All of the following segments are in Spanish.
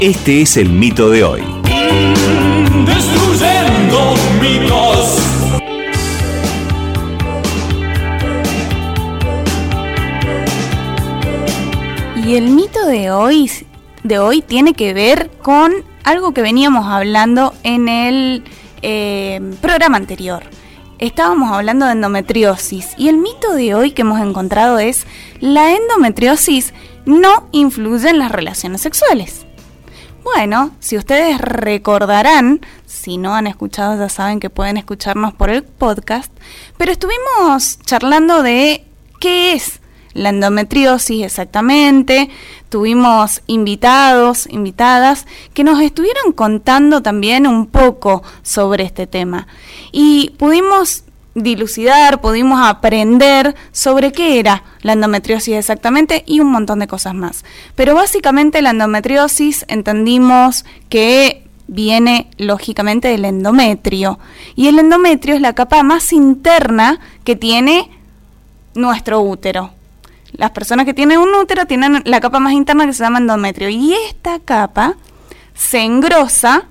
Este es el mito de hoy. Destruyendo mitos. Y el mito de hoy, de hoy tiene que ver con algo que veníamos hablando en el eh, programa anterior. Estábamos hablando de endometriosis y el mito de hoy que hemos encontrado es la endometriosis no influye en las relaciones sexuales. Bueno, si ustedes recordarán, si no han escuchado ya saben que pueden escucharnos por el podcast, pero estuvimos charlando de qué es la endometriosis exactamente, tuvimos invitados, invitadas, que nos estuvieron contando también un poco sobre este tema. Y pudimos dilucidar, pudimos aprender sobre qué era la endometriosis exactamente y un montón de cosas más. Pero básicamente la endometriosis entendimos que viene lógicamente del endometrio y el endometrio es la capa más interna que tiene nuestro útero. Las personas que tienen un útero tienen la capa más interna que se llama endometrio y esta capa se engrosa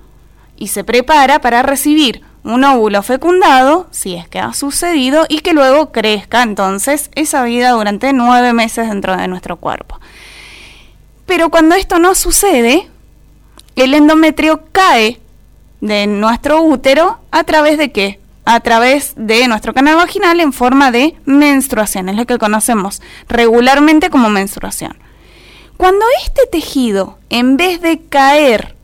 y se prepara para recibir un óvulo fecundado, si es que ha sucedido, y que luego crezca entonces esa vida durante nueve meses dentro de nuestro cuerpo. Pero cuando esto no sucede, el endometrio cae de nuestro útero a través de qué? A través de nuestro canal vaginal en forma de menstruación, es lo que conocemos regularmente como menstruación. Cuando este tejido, en vez de caer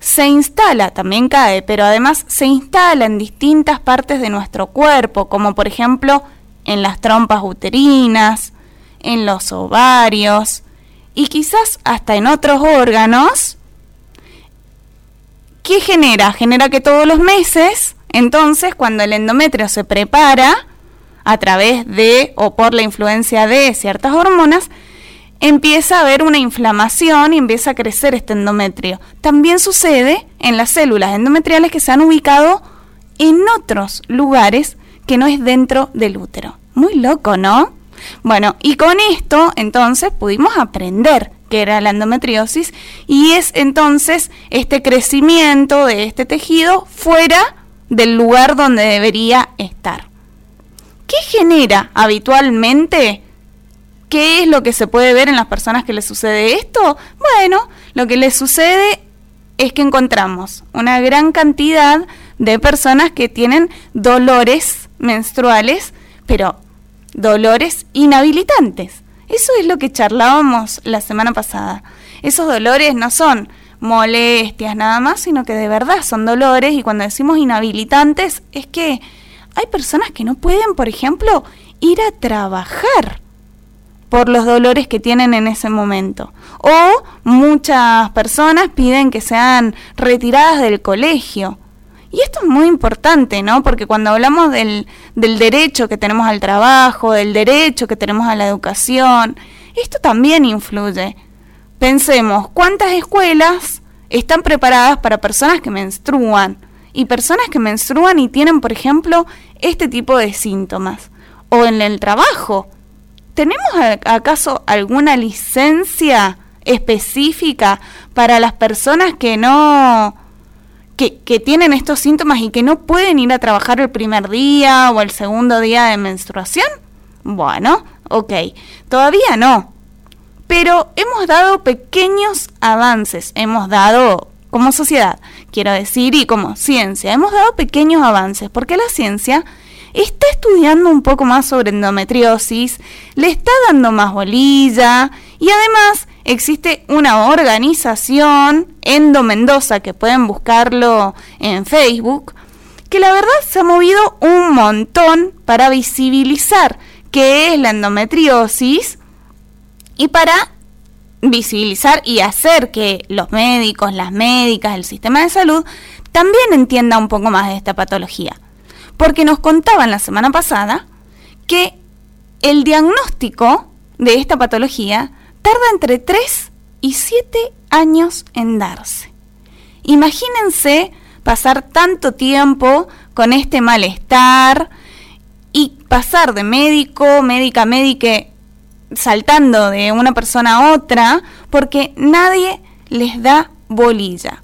se instala, también cae, pero además se instala en distintas partes de nuestro cuerpo, como por ejemplo en las trompas uterinas, en los ovarios y quizás hasta en otros órganos. ¿Qué genera? Genera que todos los meses, entonces, cuando el endometrio se prepara a través de o por la influencia de ciertas hormonas, empieza a haber una inflamación y empieza a crecer este endometrio. También sucede en las células endometriales que se han ubicado en otros lugares que no es dentro del útero. Muy loco, ¿no? Bueno, y con esto entonces pudimos aprender qué era la endometriosis y es entonces este crecimiento de este tejido fuera del lugar donde debería estar. ¿Qué genera habitualmente ¿Qué es lo que se puede ver en las personas que les sucede esto? Bueno, lo que les sucede es que encontramos una gran cantidad de personas que tienen dolores menstruales, pero dolores inhabilitantes. Eso es lo que charlábamos la semana pasada. Esos dolores no son molestias nada más, sino que de verdad son dolores y cuando decimos inhabilitantes es que hay personas que no pueden, por ejemplo, ir a trabajar por los dolores que tienen en ese momento. O muchas personas piden que sean retiradas del colegio. Y esto es muy importante, ¿no? Porque cuando hablamos del, del derecho que tenemos al trabajo, del derecho que tenemos a la educación, esto también influye. Pensemos, ¿cuántas escuelas están preparadas para personas que menstruan? Y personas que menstruan y tienen, por ejemplo, este tipo de síntomas. O en el trabajo, ¿Tenemos acaso alguna licencia específica para las personas que no... Que, que, tienen estos síntomas y que no pueden ir a trabajar el primer día o el segundo día de menstruación? Bueno, ok, todavía no. Pero hemos dado pequeños avances, hemos dado como sociedad, quiero decir, y como ciencia, hemos dado pequeños avances, porque la ciencia está estudiando un poco más sobre endometriosis, le está dando más bolilla y además existe una organización, Endo Mendoza, que pueden buscarlo en Facebook, que la verdad se ha movido un montón para visibilizar qué es la endometriosis y para visibilizar y hacer que los médicos, las médicas, el sistema de salud también entienda un poco más de esta patología porque nos contaban la semana pasada que el diagnóstico de esta patología tarda entre 3 y 7 años en darse. Imagínense pasar tanto tiempo con este malestar y pasar de médico, médica, médica, saltando de una persona a otra, porque nadie les da bolilla.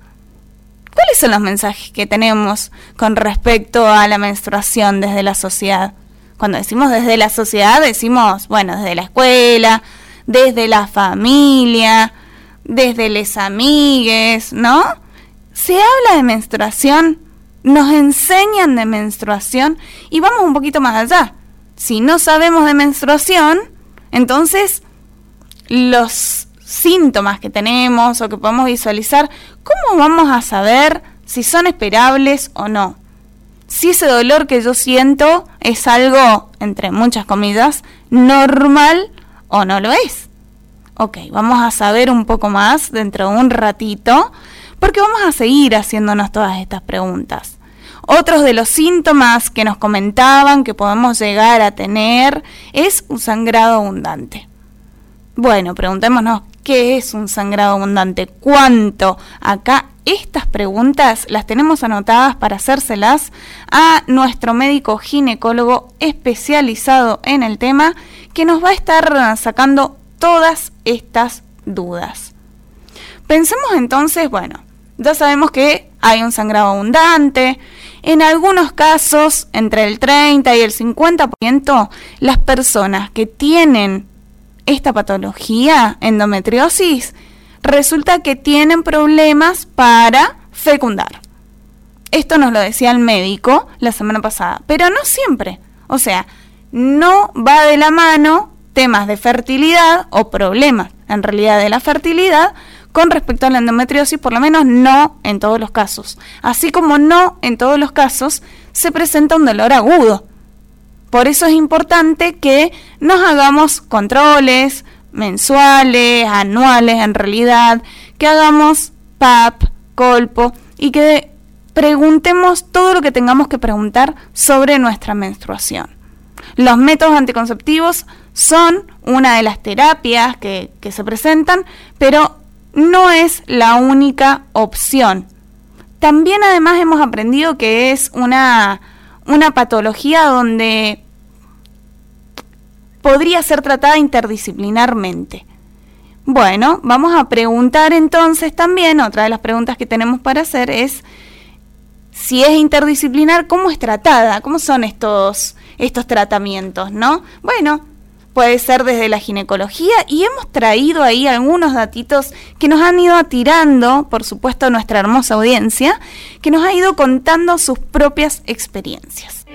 ¿Cuáles son los mensajes que tenemos con respecto a la menstruación desde la sociedad? Cuando decimos desde la sociedad, decimos, bueno, desde la escuela, desde la familia, desde les amigues, ¿no? Se habla de menstruación, nos enseñan de menstruación y vamos un poquito más allá. Si no sabemos de menstruación, entonces los síntomas que tenemos o que podemos visualizar, ¿cómo vamos a saber si son esperables o no? Si ese dolor que yo siento es algo, entre muchas comillas, normal o no lo es. Ok, vamos a saber un poco más dentro de un ratito, porque vamos a seguir haciéndonos todas estas preguntas. Otros de los síntomas que nos comentaban que podemos llegar a tener es un sangrado abundante. Bueno, preguntémonos qué es un sangrado abundante, cuánto. Acá estas preguntas las tenemos anotadas para hacérselas a nuestro médico ginecólogo especializado en el tema que nos va a estar sacando todas estas dudas. Pensemos entonces, bueno, ya sabemos que hay un sangrado abundante. En algunos casos, entre el 30 y el 50%, las personas que tienen esta patología, endometriosis, resulta que tienen problemas para fecundar. Esto nos lo decía el médico la semana pasada, pero no siempre. O sea, no va de la mano temas de fertilidad o problemas en realidad de la fertilidad con respecto a la endometriosis, por lo menos no en todos los casos. Así como no en todos los casos se presenta un dolor agudo. Por eso es importante que nos hagamos controles mensuales, anuales en realidad, que hagamos PAP, colpo y que preguntemos todo lo que tengamos que preguntar sobre nuestra menstruación. Los métodos anticonceptivos son una de las terapias que, que se presentan, pero no es la única opción. También además hemos aprendido que es una, una patología donde podría ser tratada interdisciplinarmente. Bueno, vamos a preguntar entonces también, otra de las preguntas que tenemos para hacer es si es interdisciplinar, ¿cómo es tratada? ¿Cómo son estos, estos tratamientos? ¿No? Bueno, puede ser desde la ginecología y hemos traído ahí algunos datitos que nos han ido atirando, por supuesto, nuestra hermosa audiencia, que nos ha ido contando sus propias experiencias.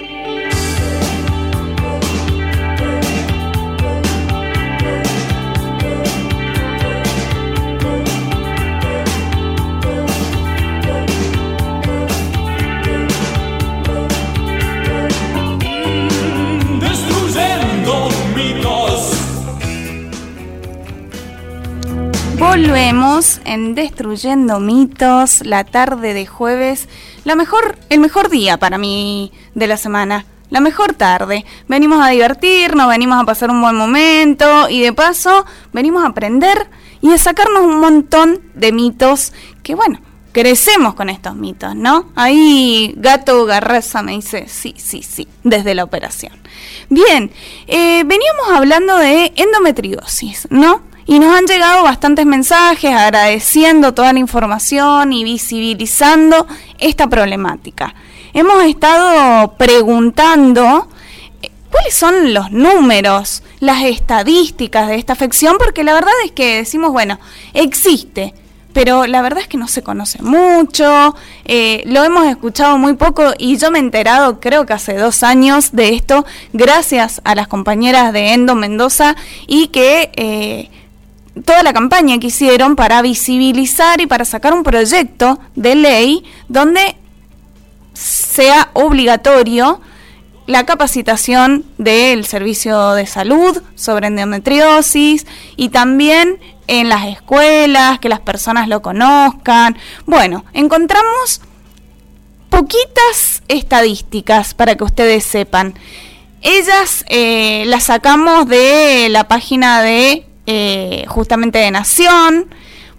En Destruyendo Mitos, la tarde de jueves, la mejor, el mejor día para mí de la semana, la mejor tarde. Venimos a divertirnos, venimos a pasar un buen momento y de paso venimos a aprender y a sacarnos un montón de mitos que bueno, crecemos con estos mitos, ¿no? Ahí Gato Garraza me dice, sí, sí, sí, desde la operación. Bien, eh, veníamos hablando de endometriosis, ¿no? Y nos han llegado bastantes mensajes agradeciendo toda la información y visibilizando esta problemática. Hemos estado preguntando eh, cuáles son los números, las estadísticas de esta afección, porque la verdad es que decimos, bueno, existe, pero la verdad es que no se conoce mucho, eh, lo hemos escuchado muy poco y yo me he enterado creo que hace dos años de esto gracias a las compañeras de Endo Mendoza y que... Eh, toda la campaña que hicieron para visibilizar y para sacar un proyecto de ley donde sea obligatorio la capacitación del servicio de salud sobre endometriosis y también en las escuelas, que las personas lo conozcan. Bueno, encontramos poquitas estadísticas para que ustedes sepan. Ellas eh, las sacamos de la página de eh, justamente de Nación.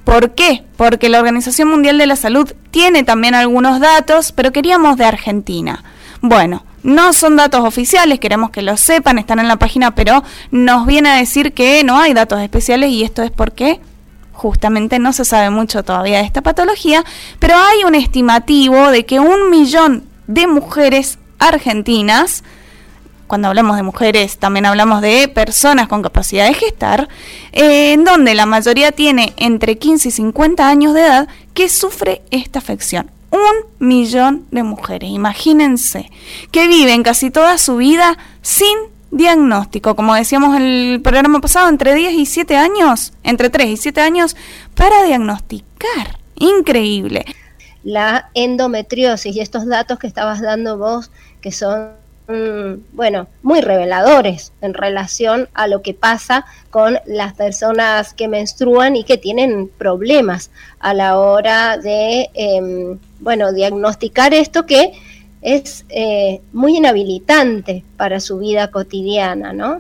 ¿Por qué? Porque la Organización Mundial de la Salud tiene también algunos datos, pero queríamos de Argentina. Bueno, no son datos oficiales, queremos que lo sepan, están en la página, pero nos viene a decir que no hay datos especiales y esto es porque justamente no se sabe mucho todavía de esta patología, pero hay un estimativo de que un millón de mujeres argentinas, cuando hablamos de mujeres también hablamos de personas con capacidad de gestar, eh, en donde la mayoría tiene entre 15 y 50 años de edad que sufre esta afección. Un millón de mujeres, imagínense, que viven casi toda su vida sin diagnóstico, como decíamos en el programa pasado, entre 10 y 7 años, entre 3 y 7 años, para diagnosticar. Increíble. La endometriosis y estos datos que estabas dando vos, que son, bueno, muy reveladores en relación a lo que pasa con las personas que menstruan y que tienen problemas a la hora de, em, bueno, diagnosticar esto que es eh, muy inhabilitante para su vida cotidiana, ¿no?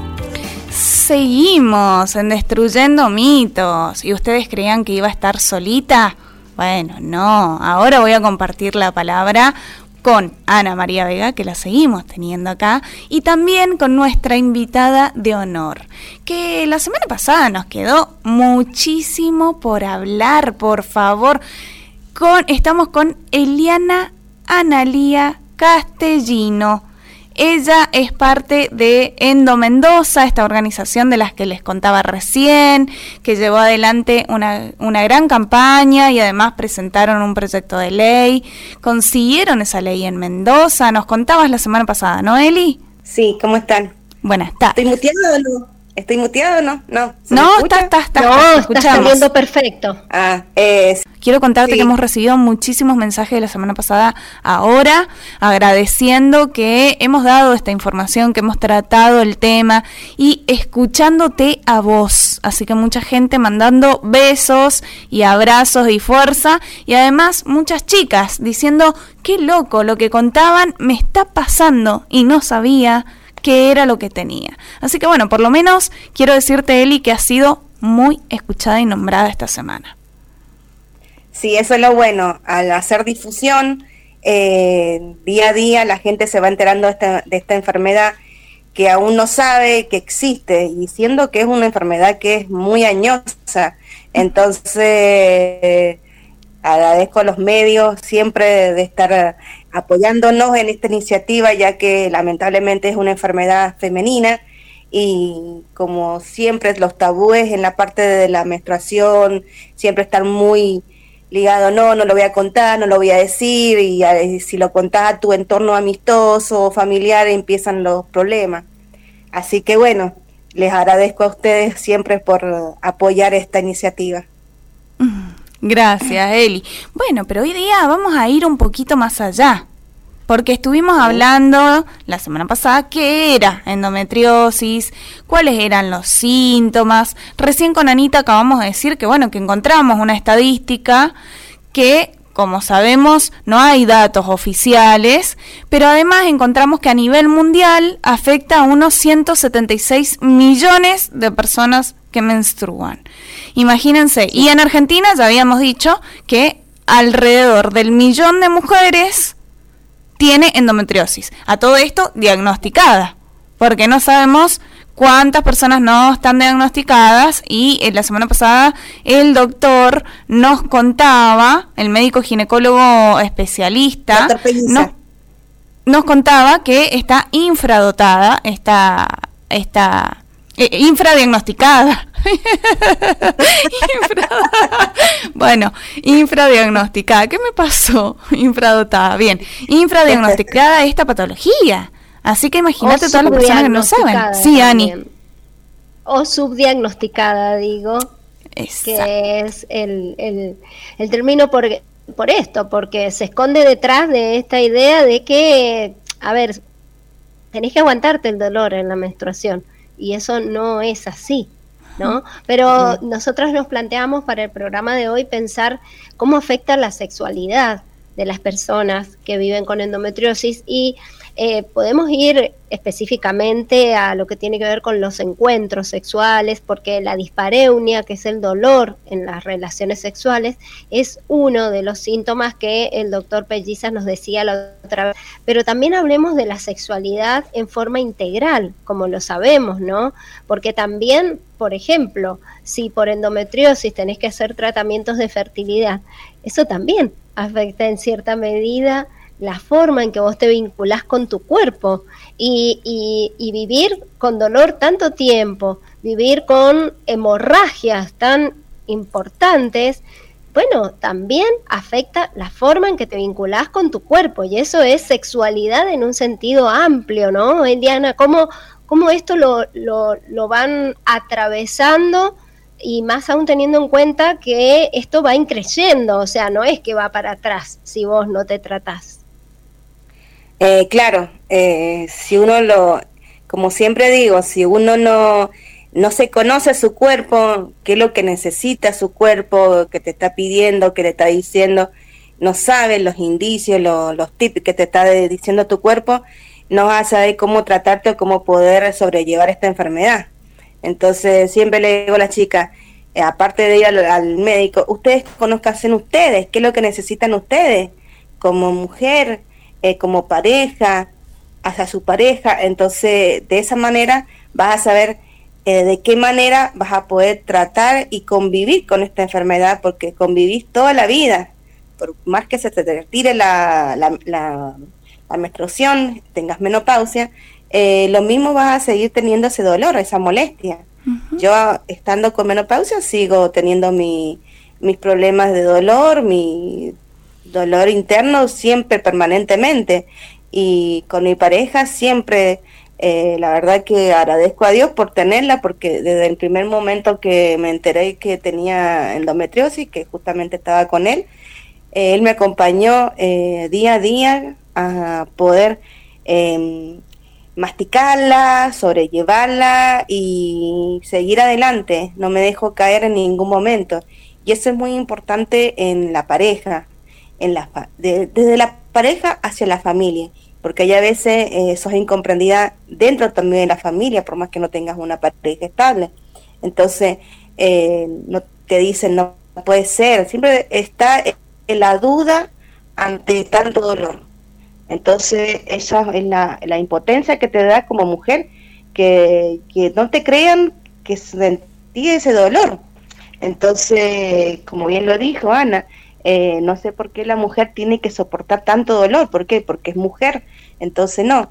Seguimos en destruyendo mitos. ¿Y ustedes creían que iba a estar solita? Bueno, no. Ahora voy a compartir la palabra con Ana María Vega, que la seguimos teniendo acá, y también con nuestra invitada de honor, que la semana pasada nos quedó muchísimo por hablar, por favor. Con, estamos con Eliana Analía Castellino. Ella es parte de Endo Mendoza, esta organización de las que les contaba recién, que llevó adelante una, una, gran campaña y además presentaron un proyecto de ley. Consiguieron esa ley en Mendoza. Nos contabas la semana pasada, ¿no, Eli? Sí, ¿cómo están? Buenas tardes. ¿Estoy muteado o no? ¿Estoy muteado o no? No, no está, está, está, no, está saliendo perfecto. Ah, es... Quiero contarte que hemos recibido muchísimos mensajes de la semana pasada ahora, agradeciendo que hemos dado esta información, que hemos tratado el tema y escuchándote a vos. Así que mucha gente mandando besos y abrazos y fuerza y además muchas chicas diciendo, qué loco, lo que contaban me está pasando y no sabía qué era lo que tenía. Así que bueno, por lo menos quiero decirte, Eli, que ha sido muy escuchada y nombrada esta semana. Sí, eso es lo bueno. Al hacer difusión, eh, día a día la gente se va enterando de esta, de esta enfermedad que aún no sabe que existe y siendo que es una enfermedad que es muy añosa. Entonces, agradezco a los medios siempre de estar apoyándonos en esta iniciativa, ya que lamentablemente es una enfermedad femenina y como siempre los tabúes en la parte de la menstruación siempre están muy ligados, no, no lo voy a contar, no lo voy a decir y si lo contás a tu entorno amistoso o familiar empiezan los problemas. Así que bueno, les agradezco a ustedes siempre por apoyar esta iniciativa. Gracias, Eli. Bueno, pero hoy día vamos a ir un poquito más allá. Porque estuvimos hablando la semana pasada qué era endometriosis, cuáles eran los síntomas. Recién con Anita acabamos de decir que bueno, que encontramos una estadística que como sabemos, no hay datos oficiales, pero además encontramos que a nivel mundial afecta a unos 176 millones de personas que menstruan. Imagínense, y en Argentina ya habíamos dicho que alrededor del millón de mujeres tiene endometriosis. A todo esto diagnosticada, porque no sabemos cuántas personas no están diagnosticadas y en la semana pasada el doctor nos contaba, el médico ginecólogo especialista, nos contaba que está infradotada, está, está eh, infradiagnosticada. bueno, infradiagnosticada. ¿Qué me pasó? Infradotada. Bien, infradiagnosticada esta patología. Así que imagínate todas las personas que no saben. Sí, Ani. O subdiagnosticada, digo. Que es el, el, el término por, por esto, porque se esconde detrás de esta idea de que, a ver, tenés que aguantarte el dolor en la menstruación y eso no es así. ¿No? Pero nosotros nos planteamos para el programa de hoy pensar cómo afecta la sexualidad de las personas que viven con endometriosis y Eh, podemos ir específicamente a lo que tiene que ver con los encuentros sexuales, porque la dispareunia, que es el dolor en las relaciones sexuales, es uno de los síntomas que el doctor Pellizas nos decía la otra vez. Pero también hablemos de la sexualidad en forma integral, como lo sabemos, ¿no? Porque también, por ejemplo, si por endometriosis tenés que hacer tratamientos de fertilidad, eso también afecta en cierta medida la forma en que vos te vinculás con tu cuerpo y, vivir con dolor tanto tiempo, vivir con hemorragias tan importantes, bueno, también afecta la forma en que te vinculás con tu cuerpo y eso es sexualidad en un sentido amplio, ¿no? Eliana, ¿cómo, cómo esto lo, lo, lo van atravesando? y más aún teniendo en cuenta que esto va increyendo, o sea, no es que va para atrás si vos no te tratás. Eh, claro, eh, si uno lo, como siempre digo, si uno no, no se conoce su cuerpo, qué es lo que necesita su cuerpo, que te está pidiendo, que le está diciendo, no sabe los indicios, los tips que te está diciendo tu cuerpo, no vas a saber cómo tratarte o cómo poder sobrellevar esta enfermedad. Entonces siempre le digo a la chica, eh, aparte de ir al, médico, ustedes conozcan ustedes, qué es lo que necesitan ustedes como mujer, eh, como pareja, hacia su pareja. Entonces de esa manera vas a saber eh, de qué manera vas a poder tratar y convivir con esta enfermedad, porque convivís toda la vida, por más que se te retire la, la, la, la menstruación, tengas menopausia, eh, lo mismo vas a seguir teniendo ese dolor, esa molestia. Yo, estando con menopausia, sigo teniendo mi, mis problemas de dolor, mi dolor interno siempre permanentemente. Y con mi pareja siempre, eh, la verdad que agradezco a Dios por tenerla, porque desde el primer momento que me enteré que tenía endometriosis, que justamente estaba con él, eh, él me acompañó día a día a poder em, masticarla, sobrellevarla y seguir adelante. No me dejo caer en ningún momento. Y eso es muy importante en la pareja, en la, desde la pareja hacia la familia, porque hay a veces eh, sos incomprendida dentro también de la familia, por más que no tengas una pareja estable. Entonces, eh, no te dicen, no puede ser, siempre está en la duda ante tanto dolor. Entonces, esa es la, impotencia que te da como mujer, que, no te crean que sentí ese dolor. Entonces, como bien lo dijo Ana, eh, no sé por qué la mujer tiene que soportar tanto dolor, ¿por qué? Porque es mujer, entonces no.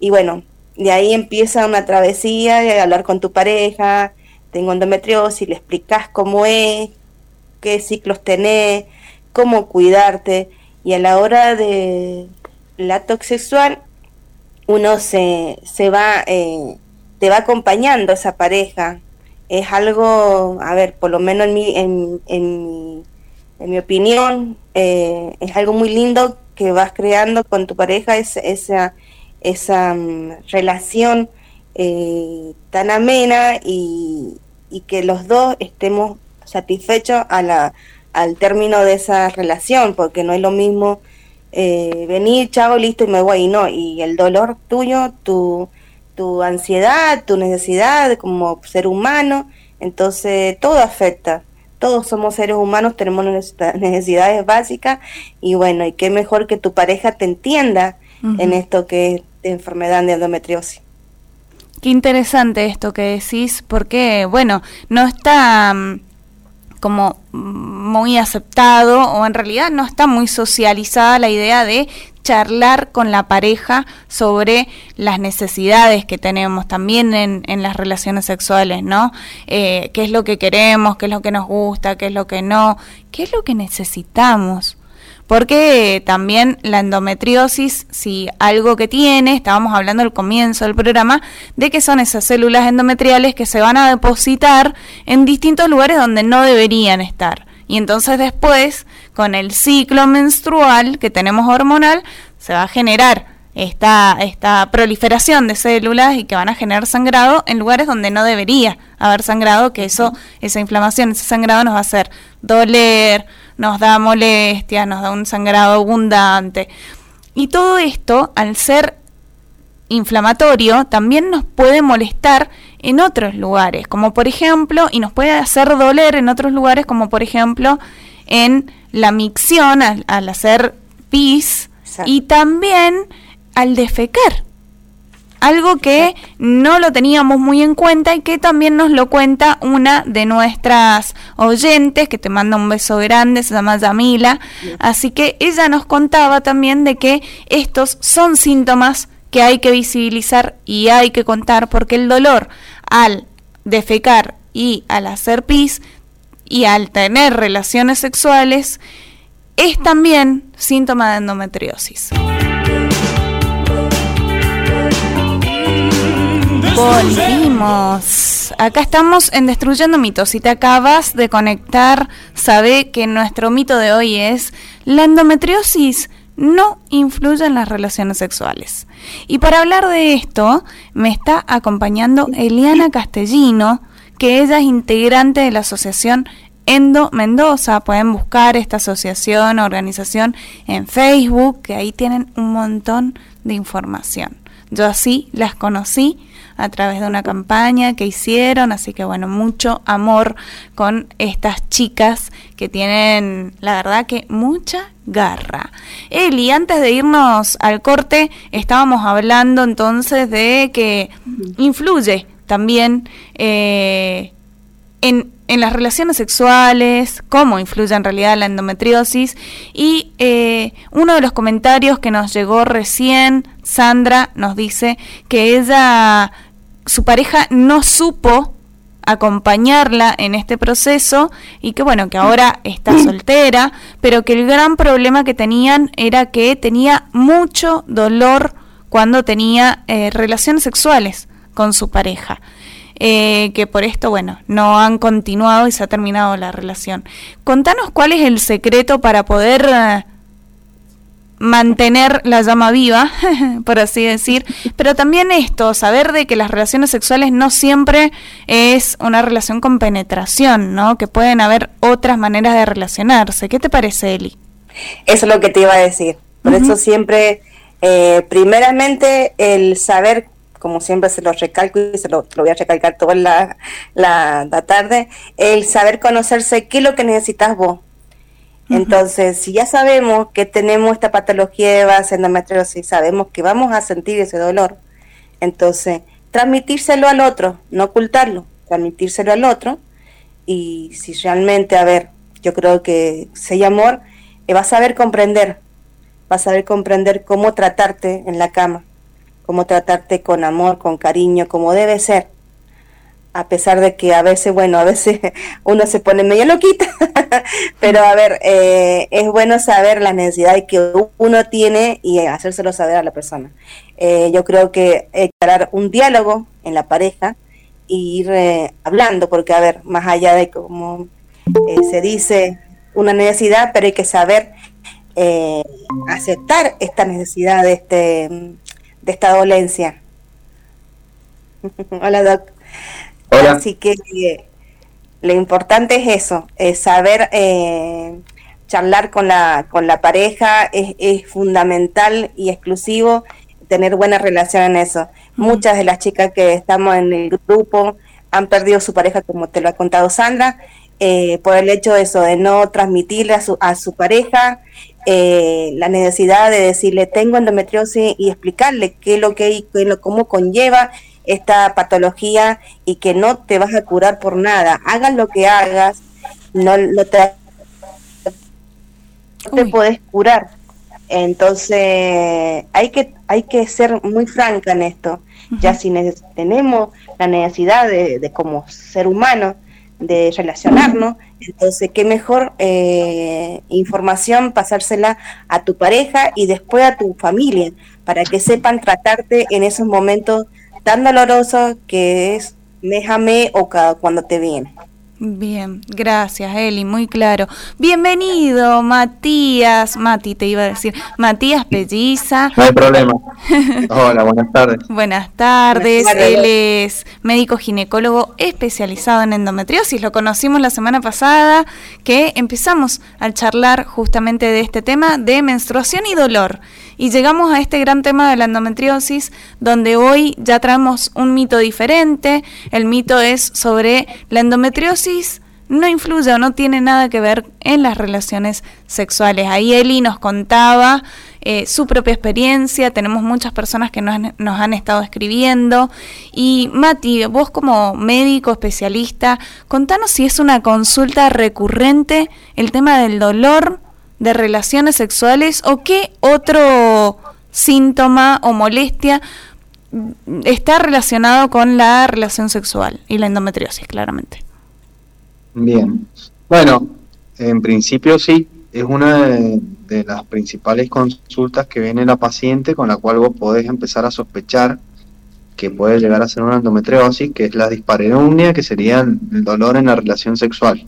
Y bueno, de ahí empieza una travesía de hablar con tu pareja, tengo endometriosis, le explicas cómo es, qué ciclos tenés, cómo cuidarte, y a la hora de, la sexual, uno se, se va, eh, te va acompañando esa pareja. Es algo, a ver, por lo menos en mi, en, en, mi opinión, eh, es algo muy lindo que vas creando con tu pareja, es, esa, esa mm, relación eh, tan amena y, y que los dos estemos satisfechos a la, al término de esa relación, porque no es lo mismo eh, venir, chavo, listo y me voy, y no, y el dolor tuyo, tu, tu ansiedad, tu necesidad como ser humano, entonces todo afecta. Todos somos seres humanos, tenemos necesidades básicas y bueno, y qué mejor que tu pareja te entienda en esto que es de enfermedad de endometriosis. Qué interesante esto que decís, porque bueno, no está mm, como muy aceptado o en realidad no está muy socializada la idea de charlar con la pareja sobre las necesidades que tenemos también en, en las relaciones sexuales, ¿no? Eh, ¿Qué es lo que queremos? ¿Qué es lo que nos gusta? ¿Qué es lo que no? ¿Qué es lo que necesitamos? Porque también la endometriosis, si algo que tiene, estábamos hablando al comienzo del programa, de que son esas células endometriales que se van a depositar en distintos lugares donde no deberían estar. Y entonces después, con el ciclo menstrual que tenemos hormonal, se va a generar esta, esta proliferación de células y que van a generar sangrado en lugares donde no debería haber sangrado, que eso, esa inflamación, ese sangrado nos va a hacer doler, nos da molestia, nos da un sangrado abundante. Y todo esto, al ser inflamatorio también nos puede molestar en otros lugares, como por ejemplo, y nos puede hacer doler en otros lugares, como por ejemplo en la micción al, hacer pis y también al defecar. Algo que no lo teníamos muy en cuenta y que también nos lo cuenta una de nuestras oyentes, que te manda un beso grande, se llama Yamila. Así que ella nos contaba también de que estos son síntomas que hay que visibilizar y hay que contar porque el dolor al defecar y al hacer pis y al tener relaciones sexuales es también síntoma de endometriosis. Volvimos. Acá estamos en Destruyendo Mitos. Si te acabas de conectar, sabe que nuestro mito de hoy es la endometriosis no influye en las relaciones sexuales. Y para hablar de esto, me está acompañando Eliana Castellino, que ella es integrante de la asociación Endo Mendoza. Pueden buscar esta asociación, organización en Facebook, que ahí tienen un montón de información. Yo así las conocí a través de una campaña que hicieron, así que bueno, mucho amor con estas chicas que tienen, la verdad que mucha garra. Eli, antes de irnos al corte, estábamos hablando entonces de que influye también eh, en, en, las relaciones sexuales, cómo influye en realidad la endometriosis. Y eh, uno de los comentarios que nos llegó recién, Sandra nos dice que ella, su pareja no supo acompañarla en este proceso y que bueno, que ahora está soltera, pero que el gran problema que tenían era que tenía mucho dolor cuando tenía eh, relaciones sexuales con su pareja. Eh, que por esto, bueno, no han continuado y se ha terminado la relación. Contanos cuál es el secreto para poder eh, mantener la llama viva, por así decir, pero también esto, saber de que las relaciones sexuales no siempre es una relación con penetración, ¿no? Que pueden haber otras maneras de relacionarse. ¿Qué te parece, Eli? Eso es lo que te iba a decir. Por eso siempre, eh, primeramente, el saber como siempre se lo recalco y se lo, voy a recalcar toda la, la, tarde, el saber conocerse qué es lo que necesitas vos. Entonces, si ya sabemos que tenemos esta patología de base endometriosis, sabemos que vamos a sentir ese dolor, entonces transmitírselo al otro, no ocultarlo, transmitírselo al otro y si realmente, a ver, yo creo que si amor, eh, vas a saber comprender, vas a saber comprender cómo tratarte en la cama, cómo tratarte con amor, con cariño, como debe ser. A pesar de que a veces, bueno, a veces uno se pone medio loquita, pero a ver, eh, es bueno saber la necesidad que uno tiene y hacérselo saber a la persona. Eh, yo creo que crear un diálogo en la pareja e ir eh, hablando, porque a ver, más allá de como se dice una necesidad, pero hay que saber aceptar esta necesidad de este de esta dolencia. Hola, Doc. Hola. Así que eh, lo importante es eso, es saber eh, charlar con la, con la pareja, es, es, fundamental y exclusivo tener buena relación en eso. Muchas de las chicas que estamos en el grupo han perdido su pareja, como te lo ha contado Sandra, eh, por el hecho de eso, de no transmitirle a su, a su pareja eh, la necesidad de decirle tengo endometriosis y explicarle qué es lo que qué lo, cómo conlleva esta patología y que no te vas a curar por nada. Hagas lo que hagas, no, no te, no puedes curar. Entonces hay que hay que ser muy franca en esto. Ya si tenemos la necesidad de, de como ser humano de relacionarnos. Entonces, qué mejor eh, información pasársela a tu pareja y después a tu familia, para que sepan tratarte en esos momentos tan dolorosos que es méjame o cada, cuando te viene. Bien, gracias Eli, muy claro. Bienvenido Matías, Mati te iba a decir, Matías Pelliza. No hay problema. Hola, buenas tardes. Buenas tardes, él es médico ginecólogo especializado en endometriosis, lo conocimos la semana pasada que empezamos a charlar justamente de este tema de menstruación y dolor. Y llegamos a este gran tema de la endometriosis, donde hoy ya traemos un mito diferente. El mito es sobre la endometriosis no influye o no tiene nada que ver en las relaciones sexuales. Ahí Eli nos contaba eh, su propia experiencia, tenemos muchas personas que nos han, nos han, estado escribiendo. Y Mati, vos como médico especialista, contanos si es una consulta recurrente el tema del dolor de relaciones sexuales o qué otro síntoma o molestia está relacionado con la relación sexual y la endometriosis, claramente. Bien, bueno, en principio sí, es una de, las principales consultas que viene la paciente con la cual vos podés empezar a sospechar que puede llegar a ser una endometriosis, que es la dispareunia, que sería el dolor en la relación sexual.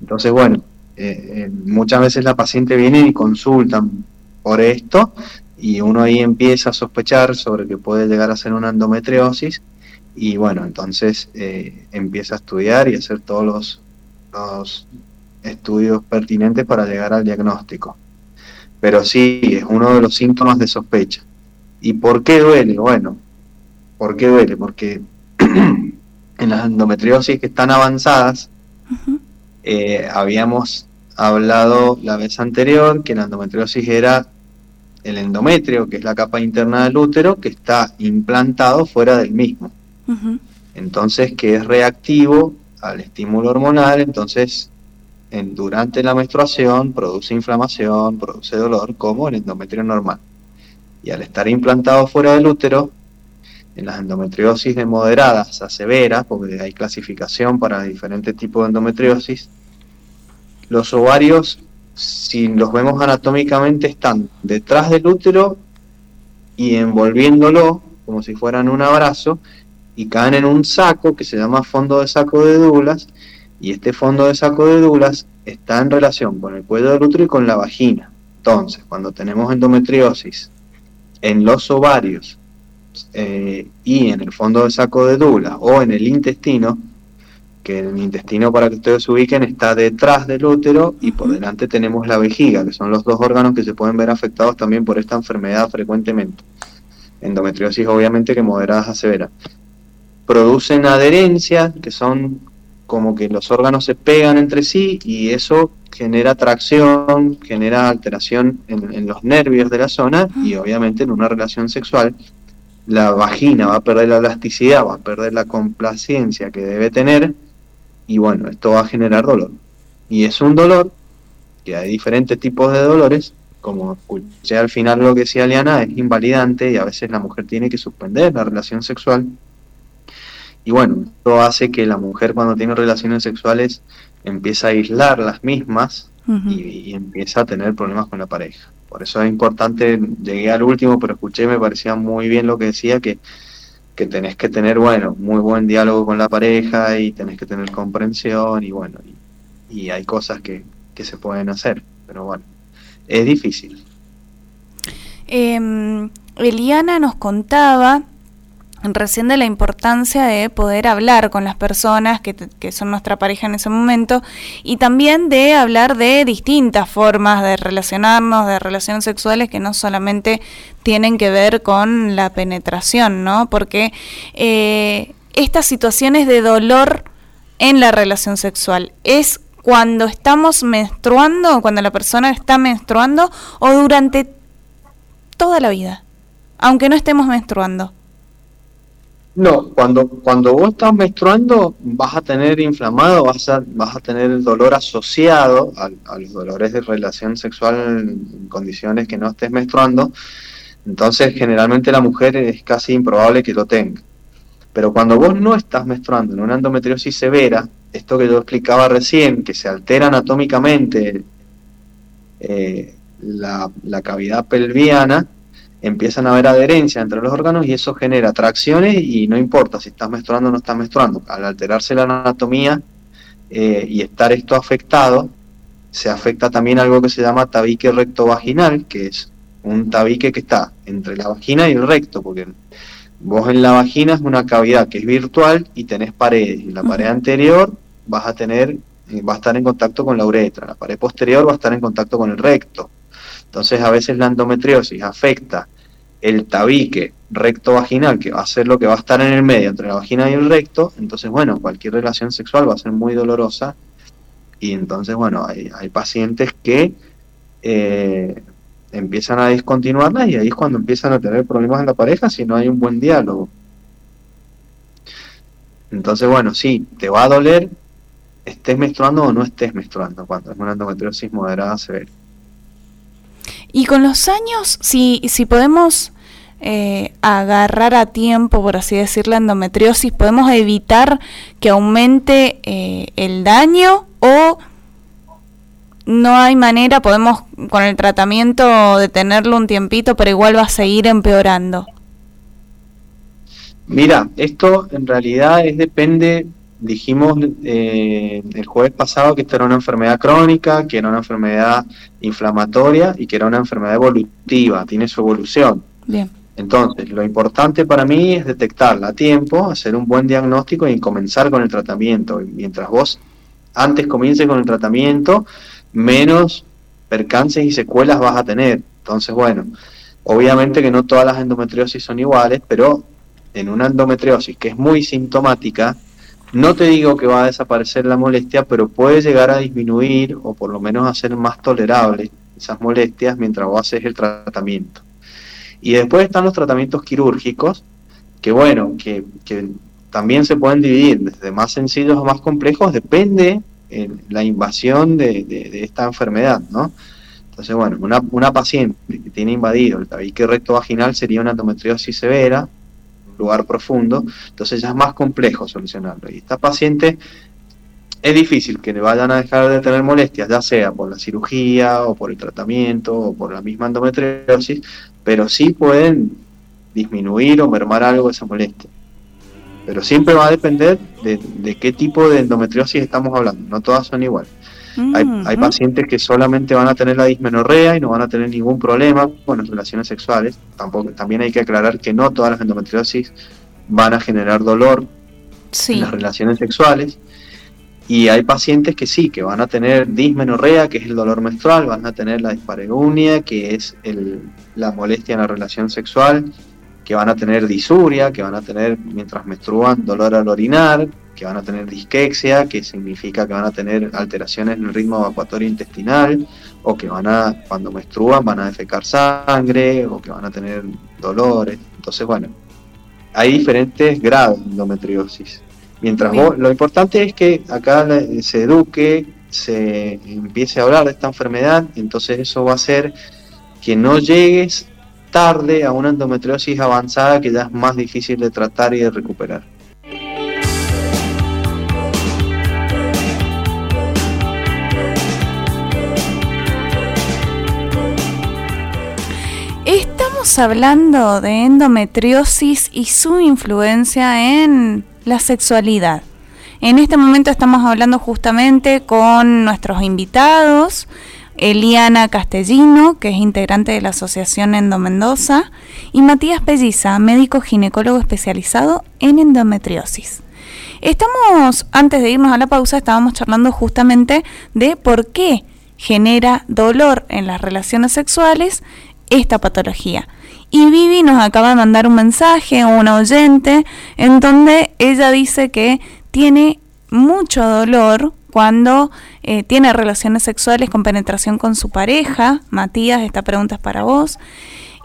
Entonces, bueno, eh, eh, muchas veces la paciente viene y consultan por esto y uno ahí empieza a sospechar sobre que puede llegar a ser una endometriosis y bueno, entonces eh, empieza a estudiar y hacer todos los, los estudios pertinentes para llegar al diagnóstico. Pero sí, es uno de los síntomas de sospecha. ¿Y por qué duele? Bueno, ¿por qué duele? Porque en las endometriosis que están avanzadas, eh, habíamos hablado la vez anterior que la endometriosis era el endometrio, que es la capa interna del útero, que está implantado fuera del mismo. Entonces, que es reactivo al estímulo hormonal, entonces en, durante la menstruación produce inflamación, produce dolor, como el endometrio normal. Y al estar implantado fuera del útero, en las endometriosis de moderadas a severas, porque hay clasificación para diferentes tipos de endometriosis, los ovarios, si los vemos anatómicamente, están detrás del útero y envolviéndolo como si fueran un abrazo y caen en un saco que se llama fondo de saco de Douglas y este fondo de saco de Douglas está en relación con el cuello del útero y con la vagina. Entonces, cuando tenemos endometriosis en los ovarios eh, y en el fondo de saco de Douglas o en el intestino, que el intestino, para que ustedes se ubiquen, está detrás del útero y por delante tenemos la vejiga, que son los dos órganos que se pueden ver afectados también por esta enfermedad frecuentemente. Endometriosis obviamente que moderadas a severa. Producen adherencia, que son como que los órganos se pegan entre sí y eso genera tracción, genera alteración en, en los nervios de la zona y obviamente en una relación sexual la vagina va a perder la elasticidad, va a perder la complacencia que debe tener y bueno, esto va a generar dolor. Y es un dolor, que hay diferentes tipos de dolores, como escuché al final lo que decía Liana, es invalidante y a veces la mujer tiene que suspender la relación sexual. Y bueno, esto hace que la mujer cuando tiene relaciones sexuales empieza a aislar las mismas y, y, empieza a tener problemas con la pareja. Por eso es importante, llegué al último, pero escuché, me parecía muy bien lo que decía, que que tenés que tener, bueno, muy buen diálogo con la pareja y tenés que tener comprensión y bueno, y, hay cosas que, que, se pueden hacer, pero bueno, es difícil. Eh, Eliana nos contaba recién de la importancia de poder hablar con las personas que, son nuestra pareja en ese momento y también de hablar de distintas formas de relacionarnos, de relaciones sexuales que no solamente tienen que ver con la penetración, ¿no? Porque eh, estas situaciones de dolor en la relación sexual es cuando estamos menstruando, cuando la persona está menstruando o durante toda la vida, aunque no estemos menstruando. No, cuando, cuando vos estás menstruando vas a tener inflamado, vas a, vas a tener dolor asociado a, a, los dolores de relación sexual en condiciones que no estés menstruando. Entonces generalmente la mujer es casi improbable que lo tenga. Pero cuando vos no estás menstruando en una endometriosis severa, esto que yo explicaba recién, que se altera anatómicamente eh, la, la cavidad pelviana, empiezan a haber adherencia entre los órganos y eso genera tracciones y no importa si estás menstruando o no estás menstruando. Al alterarse la anatomía eh, y estar esto afectado, se afecta también algo que se llama tabique recto vaginal, que es un tabique que está entre la vagina y el recto, porque vos en la vagina es una cavidad que es virtual y tenés paredes. En la pared anterior vas a tener, eh, va a estar en contacto con la uretra, la pared posterior va a estar en contacto con el recto. Entonces a veces la endometriosis afecta el tabique recto vaginal, que va a ser lo que va a estar en el medio entre la vagina y el recto, entonces bueno, cualquier relación sexual va a ser muy dolorosa y entonces bueno, hay, hay pacientes que eh, empiezan a discontinuarla y ahí es cuando empiezan a tener problemas en la pareja si no hay un buen diálogo. Entonces, bueno, sí, te va a doler, estés menstruando o no estés menstruando, cuando es una endometriosis moderada severa. Y con los años, si, si podemos eh, agarrar a tiempo, por así decir, la endometriosis, podemos evitar que aumente eh, el daño o no hay manera, podemos con el tratamiento detenerlo un tiempito, pero igual va a seguir empeorando. Mira, esto en realidad es depende, dijimos eh, el jueves pasado que esta era una enfermedad crónica, que era una enfermedad inflamatoria y que era una enfermedad evolutiva, tiene su evolución. Bien. Entonces, lo importante para mí es detectarla a tiempo, hacer un buen diagnóstico y comenzar con el tratamiento. Y mientras vos antes comiences con el tratamiento, menos percances y secuelas vas a tener. Entonces, bueno, obviamente que no todas las endometriosis son iguales, pero en una endometriosis que es muy sintomática, no te digo que va a desaparecer la molestia, pero puede llegar a disminuir o por lo menos a ser más tolerable esas molestias mientras vos haces el tratamiento. Y después están los tratamientos quirúrgicos, que bueno, que, que también se pueden dividir desde más sencillos a más complejos, depende la invasión de, esta enfermedad, ¿no? Entonces, bueno, una, una paciente que tiene invadido el tabique recto vaginal sería una endometriosis severa, un lugar profundo, entonces ya es más complejo solucionarlo. Y esta paciente es difícil que le vayan a dejar de tener molestias, ya sea por la cirugía o por el tratamiento o por la misma endometriosis, pero sí pueden disminuir o mermar algo esa molestia. Pero siempre va a depender de, qué tipo de endometriosis estamos hablando. No todas son iguales. hay, hay, pacientes que solamente van a tener la dismenorrea y no van a tener ningún problema con las relaciones sexuales. Tampoco, también hay que aclarar que no todas las endometriosis van a generar dolor en las relaciones sexuales. Y hay pacientes que sí, que van a tener dismenorrea, que es el dolor menstrual, van a tener la dispareunia, que es el, la molestia en la relación sexual, que van a tener disuria, que van a tener mientras menstruan dolor al orinar, que van a tener disquexia, que significa que van a tener alteraciones en el ritmo evacuatorio intestinal, o que van a, cuando menstruan, van a defecar sangre, o que van a tener dolores. Entonces, bueno, hay diferentes grados de endometriosis. Mientras vos, lo importante es que acá se eduque, se empiece a hablar de esta enfermedad, entonces eso va a hacer que no llegues tarde a una endometriosis avanzada que ya es más difícil de tratar y de recuperar. Estamos hablando de endometriosis y su influencia en la sexualidad. En este momento estamos hablando justamente con nuestros invitados, Eliana Castellino, que es integrante de la Asociación Endo Mendoza, y Matías Pelliza, médico ginecólogo especializado en endometriosis. Estamos, antes de irnos a la pausa, estábamos charlando justamente de por qué genera dolor en las relaciones sexuales esta patología. Y Vivi nos acaba de mandar un mensaje, una oyente, en donde ella dice que tiene mucho dolor cuando eh, tiene relaciones sexuales con penetración con su pareja. Matías, esta pregunta es para vos.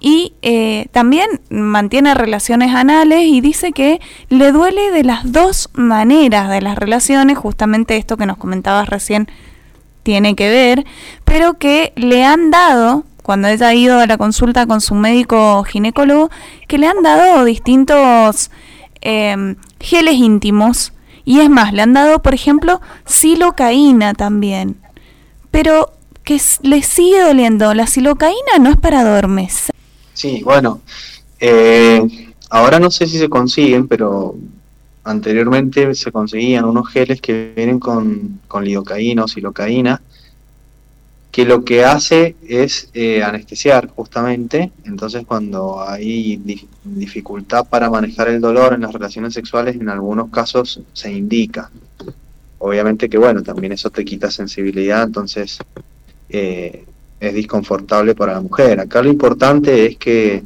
Y eh, también mantiene relaciones anales y dice que le duele de las dos maneras de las relaciones, justamente esto que nos comentabas recién tiene que ver, pero que le han dado, cuando ella ha ido a la consulta con su médico ginecólogo, que le han dado distintos eh, geles íntimos y es más, le han dado, por ejemplo, silocaína también. Pero que le sigue doliendo. La silocaína no es para adormecer. Sí, bueno. Eh, ahora no sé si se consiguen, pero anteriormente se conseguían unos geles que vienen con, con lidocaína o silocaína, que lo que hace es eh, anestesiar justamente, entonces cuando hay dificultad para manejar el dolor en las relaciones sexuales, en algunos casos se indica. Obviamente que bueno, también eso te quita sensibilidad, entonces eh, es disconfortable para la mujer. Acá lo importante es que,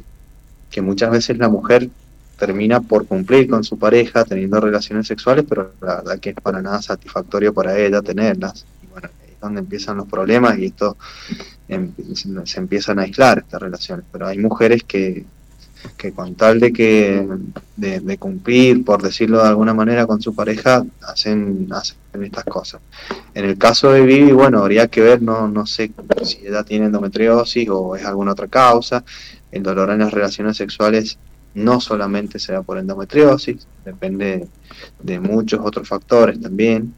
que muchas veces la mujer termina por cumplir con su pareja teniendo relaciones sexuales, pero la verdad que es para nada satisfactorio para ella tenerlas. Y bueno, ahí es donde empiezan los problemas y esto em, se empiezan a aislar estas relaciones. Pero hay mujeres que, que con tal de que de, cumplir, por decirlo de alguna manera, con su pareja, hacen, hacen estas cosas. En el caso de Vivi, bueno, habría que ver, no, no sé si ella tiene endometriosis o es alguna otra causa. El dolor en las relaciones sexuales no solamente se da por endometriosis, depende de muchos otros factores también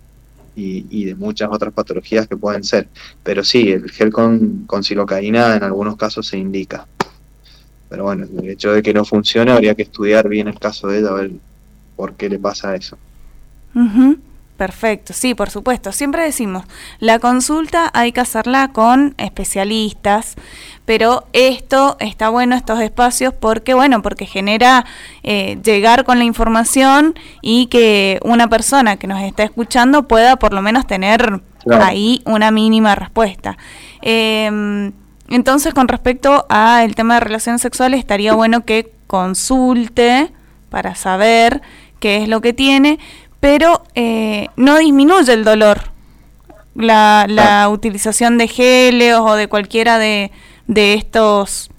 y, de muchas otras patologías que pueden ser. Pero sí, el gel con, con silocaína en algunos casos se indica. Pero bueno, el hecho de que no funcione habría que estudiar bien el caso de ella, a ver por qué le pasa eso. Perfecto, sí, por supuesto. Siempre decimos, la consulta hay que hacerla con especialistas, pero esto está bueno, estos espacios, porque bueno, porque genera eh, llegar con la información y que una persona que nos está escuchando pueda por lo menos tener ahí una mínima respuesta. Em, entonces, con respecto al tema de relaciones sexuales, estaría bueno que consulte para saber qué es lo que tiene, pero eh, no disminuye el dolor la, la ah. utilización de geles o de cualquiera de, de estos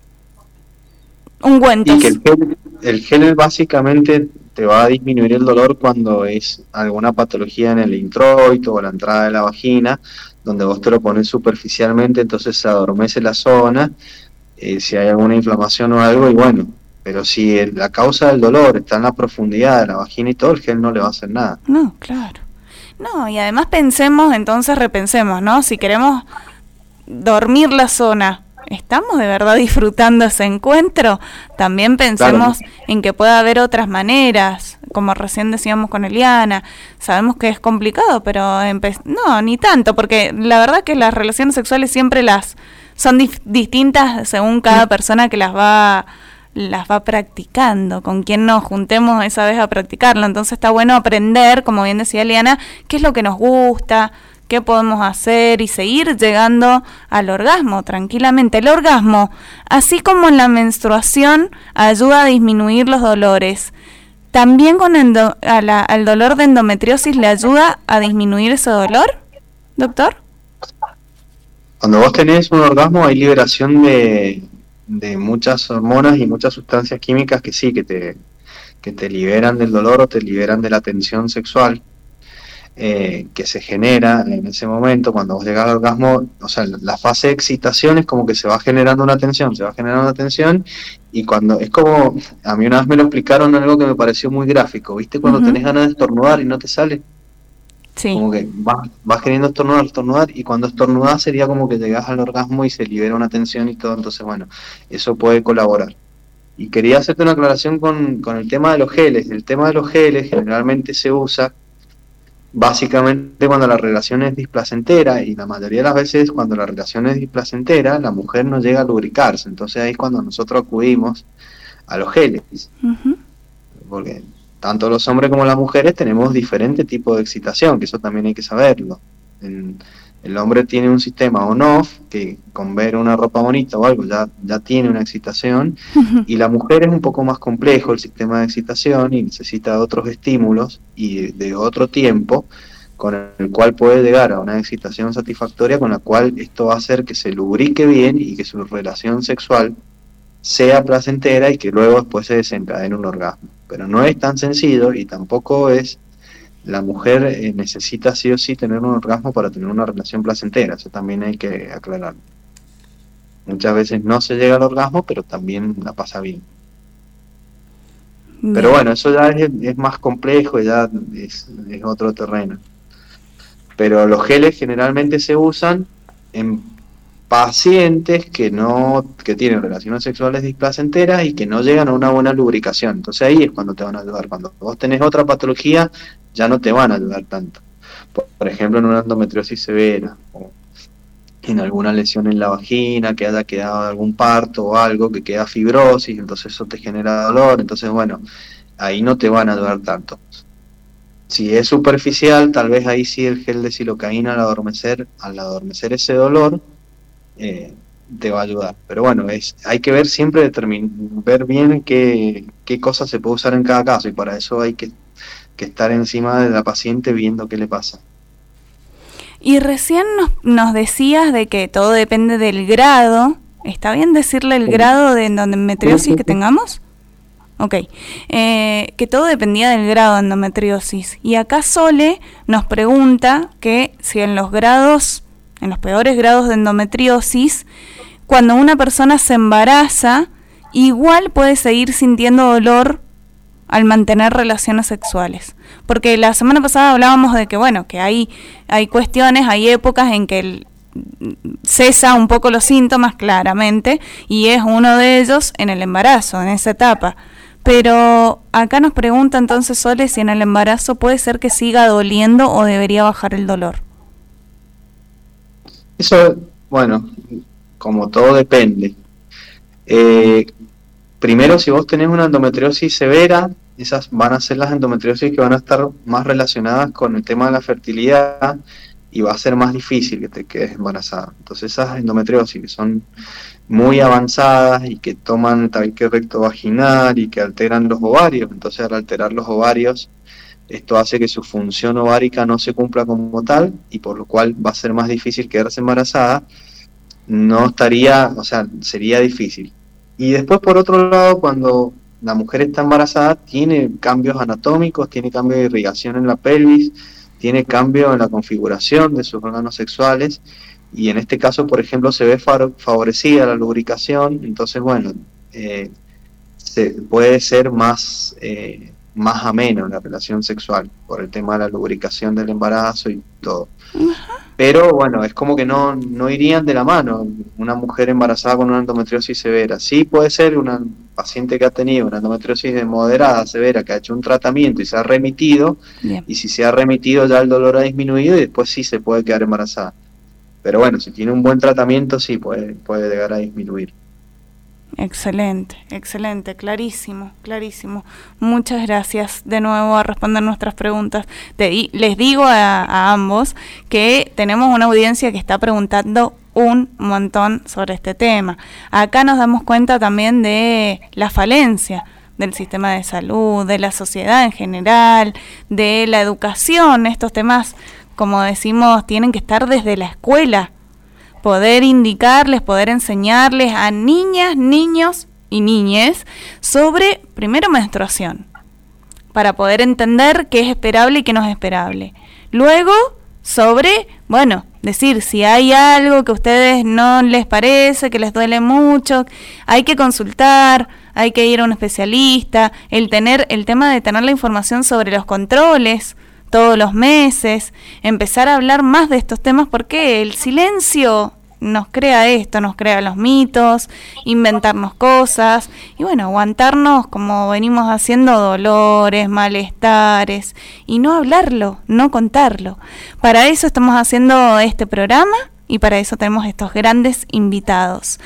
ungüentos. Y que el gel, el gel básicamente te va a disminuir el dolor cuando es alguna patología en el introito o la entrada de la vagina, donde vos te lo pones superficialmente, entonces se adormece la zona, eh, si hay alguna inflamación o algo, y bueno, pero si la causa del dolor está en la profundidad de la vagina y todo, el gel no le va a hacer nada. No, claro. No, y además pensemos, entonces repensemos, ¿no? Si queremos dormir la zona, ¿estamos de verdad disfrutando ese encuentro? También pensemos en que puede haber otras maneras, como recién decíamos con Eliana. Sabemos que es complicado, pero no, ni tanto, porque la verdad que las relaciones sexuales siempre las son distintas según cada persona que las va las va practicando, con quien nos juntemos esa vez a practicarlo. Entonces está bueno aprender, como bien decía Eliana, qué es lo que nos gusta, qué podemos hacer y seguir llegando al orgasmo tranquilamente. El orgasmo, así como la menstruación, ayuda a disminuir los dolores. ¿También con el, al dolor de endometriosis le ayuda a disminuir ese dolor, doctor? Cuando vos tenés un orgasmo hay liberación de, de muchas hormonas y muchas sustancias químicas que sí, que te, que te liberan del dolor o te liberan de la tensión sexual. Eh, que se genera en ese momento cuando vos llegas al orgasmo, o sea, la fase de excitación es como que se va generando una tensión, se va generando una tensión y cuando es como, a mí una vez me lo explicaron algo que me pareció muy gráfico, ¿viste? Cuando tenés ganas de estornudar y no te sale. Sí. Como que vas, vas queriendo estornudar, estornudar y cuando estornudas sería como que llegas al orgasmo y se libera una tensión y todo, entonces bueno, eso puede colaborar. Y quería hacerte una aclaración con, con el tema de los geles. El tema de los geles generalmente se usa básicamente cuando la relación es displacentera y la mayoría de las veces cuando la relación es displacentera la mujer no llega a lubricarse. Entonces ahí es cuando nosotros acudimos a los geles porque tanto los hombres como las mujeres tenemos diferentes tipos de excitación que eso también hay que saberlo el hombre tiene un sistema on-off que con ver una ropa bonita o algo ya, ya tiene una excitación y la mujer es un poco más complejo el sistema de excitación y necesita otros estímulos y de otro tiempo con el cual puede llegar a una excitación satisfactoria con la cual esto va a hacer que se lubrique bien y que su relación sexual sea placentera y que luego después se desencadene un orgasmo. Pero no es tan sencillo y tampoco es la mujer eh, necesita sí o sí tener un orgasmo para tener una relación placentera, eso también hay que aclararlo. Muchas veces no se llega al orgasmo, pero también la pasa bien. Pero bueno, eso ya es, más complejo, ya es, es, otro terreno. Pero los geles generalmente se usan en pacientes que no que tienen relaciones sexuales displacenteras y que no llegan a una buena lubricación. Entonces ahí es cuando te van a ayudar. Cuando vos tenés otra patología, ya no te van a ayudar tanto. Por, ejemplo, en una endometriosis severa o en alguna lesión en la vagina, que haya quedado algún parto o algo, que queda fibrosis, entonces eso te genera dolor. Entonces, bueno, ahí no te van a ayudar tanto. Si es superficial, tal vez ahí sí el gel de silocaína al adormecer, al adormecer ese dolor, eh, te va a ayudar. Pero bueno, es, hay que ver siempre, ver bien qué, qué cosas se puede usar en cada caso y para eso hay que, estar encima de la paciente viendo qué le pasa. Y recién nos, nos decías de que todo depende del grado. ¿Está bien decirle el grado de endometriosis que tengamos? Ok, eh, que todo dependía del grado de endometriosis. Y acá Sole nos pregunta que si en los grados en los peores grados de endometriosis, cuando una persona se embaraza, igual puede seguir sintiendo dolor al mantener relaciones sexuales. Porque la semana pasada hablábamos de que, bueno, que hay, hay cuestiones, hay épocas en que cesa un poco los síntomas claramente, y es uno de ellos en el embarazo, en esa etapa. Pero acá nos pregunta entonces Sole si en el embarazo puede ser que siga doliendo o debería bajar el dolor. Eso, bueno, como todo depende. Eh, primero, si vos tenés una endometriosis severa, esas van a ser las endometriosis que van a estar más relacionadas con el tema de la fertilidad y va a ser más difícil que te quedes embarazada. Entonces esas endometriosis que son muy avanzadas y que toman tabique recto vaginal y que alteran los ovarios, entonces al alterar los ovarios esto hace que su función ovárica no se cumpla como tal y por lo cual va a ser más difícil quedarse embarazada. No estaría, o sea, sería difícil. Y después, por otro lado, cuando la mujer está embarazada, tiene cambios anatómicos, tiene cambio de irrigación en la pelvis, tiene cambio en la configuración de sus órganos sexuales y en este caso, por ejemplo, se ve favorecida la lubricación, entonces, bueno, eh, se puede ser más... Eh, más ameno en la relación sexual por el tema de la lubricación del embarazo y todo. Pero bueno, es como que no, no irían de la mano una mujer embarazada con una endometriosis severa. Sí puede ser una paciente que ha tenido una endometriosis de moderada, severa, que ha hecho un tratamiento y se ha remitido, y si se ha remitido ya el dolor ha disminuido y después sí se puede quedar embarazada. Pero bueno, si tiene un buen tratamiento sí puede, puede llegar a disminuir. Excelente, excelente, clarísimo, clarísimo. Muchas gracias de nuevo a responder nuestras preguntas. les digo a, ambos que tenemos una audiencia que está preguntando un montón sobre este tema. Acá nos damos cuenta también de la falencia del sistema de salud, de la sociedad en general, de la educación. Estos temas, como decimos, tienen que estar desde la escuela poder indicarles, poder enseñarles a niñas, niños y niñes sobre, primero, menstruación, para poder entender qué es esperable y qué no es esperable. Luego, sobre, bueno, decir si hay algo que a ustedes no les parece, que les duele mucho, hay que consultar, hay que ir a un especialista, el tener el tema de tener la información sobre los controles todos los meses, empezar a hablar más de estos temas porque el silencio nos crea esto, nos crea los mitos, inventarnos cosas y bueno, aguantarnos como venimos haciendo dolores, malestares y no hablarlo, no contarlo. Para eso estamos haciendo este programa y para eso tenemos estos grandes invitados.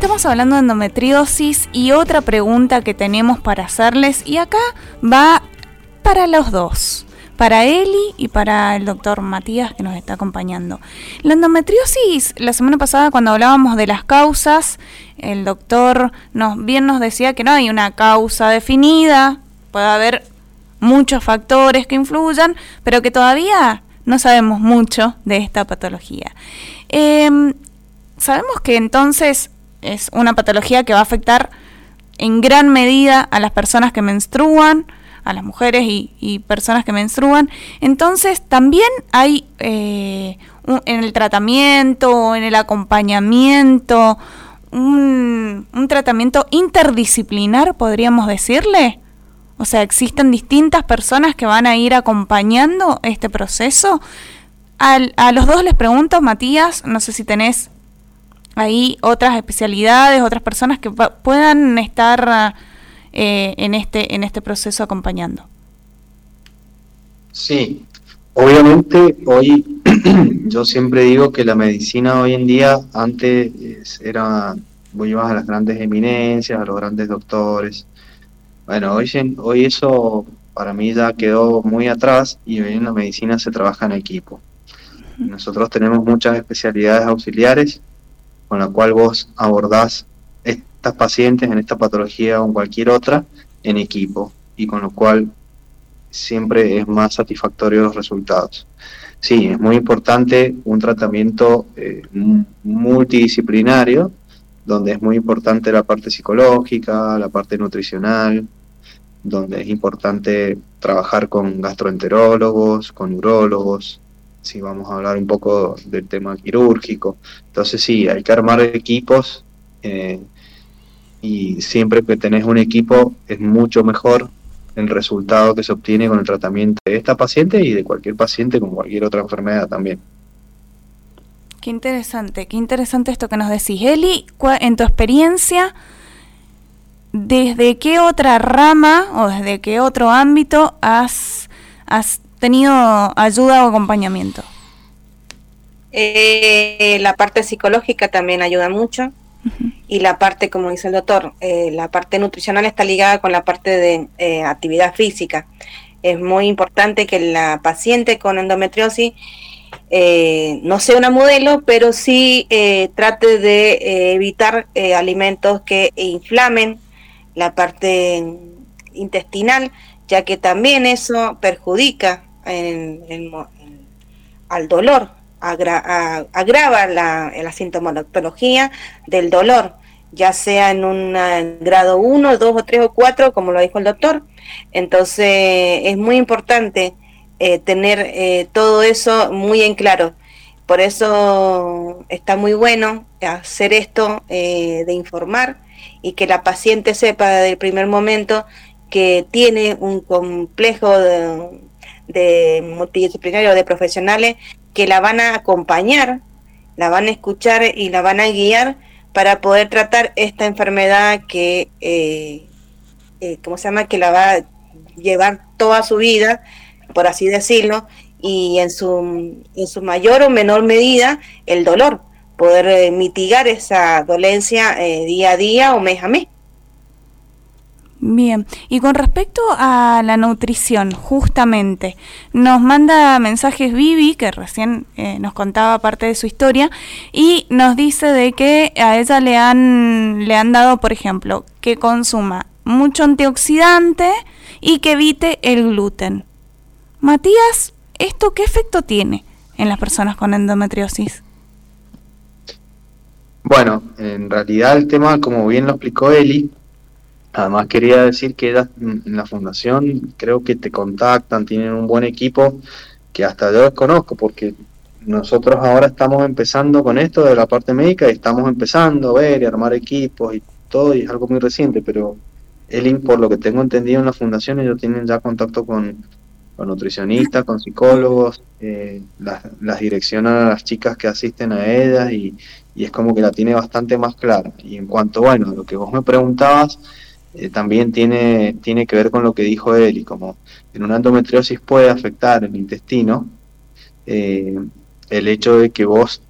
Estamos hablando de endometriosis y otra pregunta que tenemos para hacerles y acá va para los dos, para Eli y para el doctor Matías que nos está acompañando. La endometriosis, la semana pasada cuando hablábamos de las causas, el doctor nos, bien nos decía que no hay una causa definida, puede haber muchos factores que influyan, pero que todavía no sabemos mucho de esta patología. Em, sabemos que entonces es una patología que va a afectar en gran medida a las personas que menstruan, a las mujeres y, personas que menstruan. Entonces también hay eh, en el tratamiento, en el acompañamiento, un, un, tratamiento interdisciplinar, podríamos decirle, O sea, existen distintas personas que van a ir acompañando este proceso. a los dos les pregunto, Matías, no sé si tenés ahí otras especialidades, otras personas que puedan estar eh, en, este, en este proceso acompañando. Sí, obviamente hoy yo siempre digo que la medicina hoy en día antes era, vos ibas a las grandes eminencias, a los grandes doctores, bueno, hoy, hoy eso para mí ya quedó muy atrás y hoy en la medicina se trabaja en equipo. Nosotros tenemos muchas especialidades auxiliares con la cual vos abordás estas pacientes en esta patología o en cualquier otra en equipo y con lo cual siempre es más satisfactorio los resultados. Sí, es muy importante un tratamiento eh, multidisciplinario, donde es muy importante la parte psicológica, la parte nutricional, donde es importante trabajar con gastroenterólogos, con urólogos, si vamos a hablar un poco del tema quirúrgico. Entonces sí, hay que armar equipos eh, y siempre que tenés un equipo es mucho mejor el resultado que se obtiene con el tratamiento de esta paciente y de cualquier paciente con cualquier otra enfermedad también. Qué interesante, qué interesante esto que nos decís. Eli, en tu experiencia, ¿desde qué otra rama o desde qué otro ámbito has, has tenido ayuda o acompañamiento? Eh, la parte psicológica también ayuda mucho y la parte, como dice el doctor, eh, la parte nutricional está ligada con la parte de eh, actividad física. Es muy importante que la paciente con endometriosis no sea una modelo, pero sí trate de evitar alimentos que inflamen la parte intestinal, ya que también eso perjudica al dolor, agrava la, la, sintomatología del dolor, ya sea en un grado 1, 2 o 3 o 4, como lo dijo el doctor. Entonces es muy importante eh, tener eh, todo eso muy en claro. Por eso está muy bueno hacer esto eh, de informar y que la paciente sepa desde el primer momento que tiene un complejo de, de multidisciplinario de profesionales que la van a acompañar, la van a escuchar y la van a guiar para poder tratar esta enfermedad que, eh, eh, ¿cómo se llama? Que la va a llevar toda su vida, por así decirlo, y en su, en su mayor o menor medida el dolor, poder eh, mitigar esa dolencia día a día o mes a mes. Bien, y con respecto a la nutrición, justamente, nos manda mensajes Vivi, que recién eh, nos contaba parte de su historia, y nos dice de que a ella le han, le han dado, por ejemplo, que consuma mucho antioxidante y que evite el gluten. Matías, ¿esto qué efecto tiene en las personas con endometriosis? Bueno, en realidad el tema, como bien lo explicó Eli, Además quería decir que en la fundación creo que te contactan, tienen un buen equipo que hasta yo desconozco porque nosotros ahora estamos empezando con esto de la parte médica y estamos empezando a ver y armar equipos y todo y es algo muy reciente, pero el por lo que tengo entendido en la fundación ellos tienen ya contacto con, nutricionistas, con psicólogos, eh, las, las direccionan a las chicas que asisten a ellas y, y es como que la tiene bastante más clara. Y en cuanto, bueno, lo que vos me preguntabas, eh, también tiene, tiene que ver con lo que dijo él, y como en una endometriosis puede afectar el intestino, eh, el hecho de que vos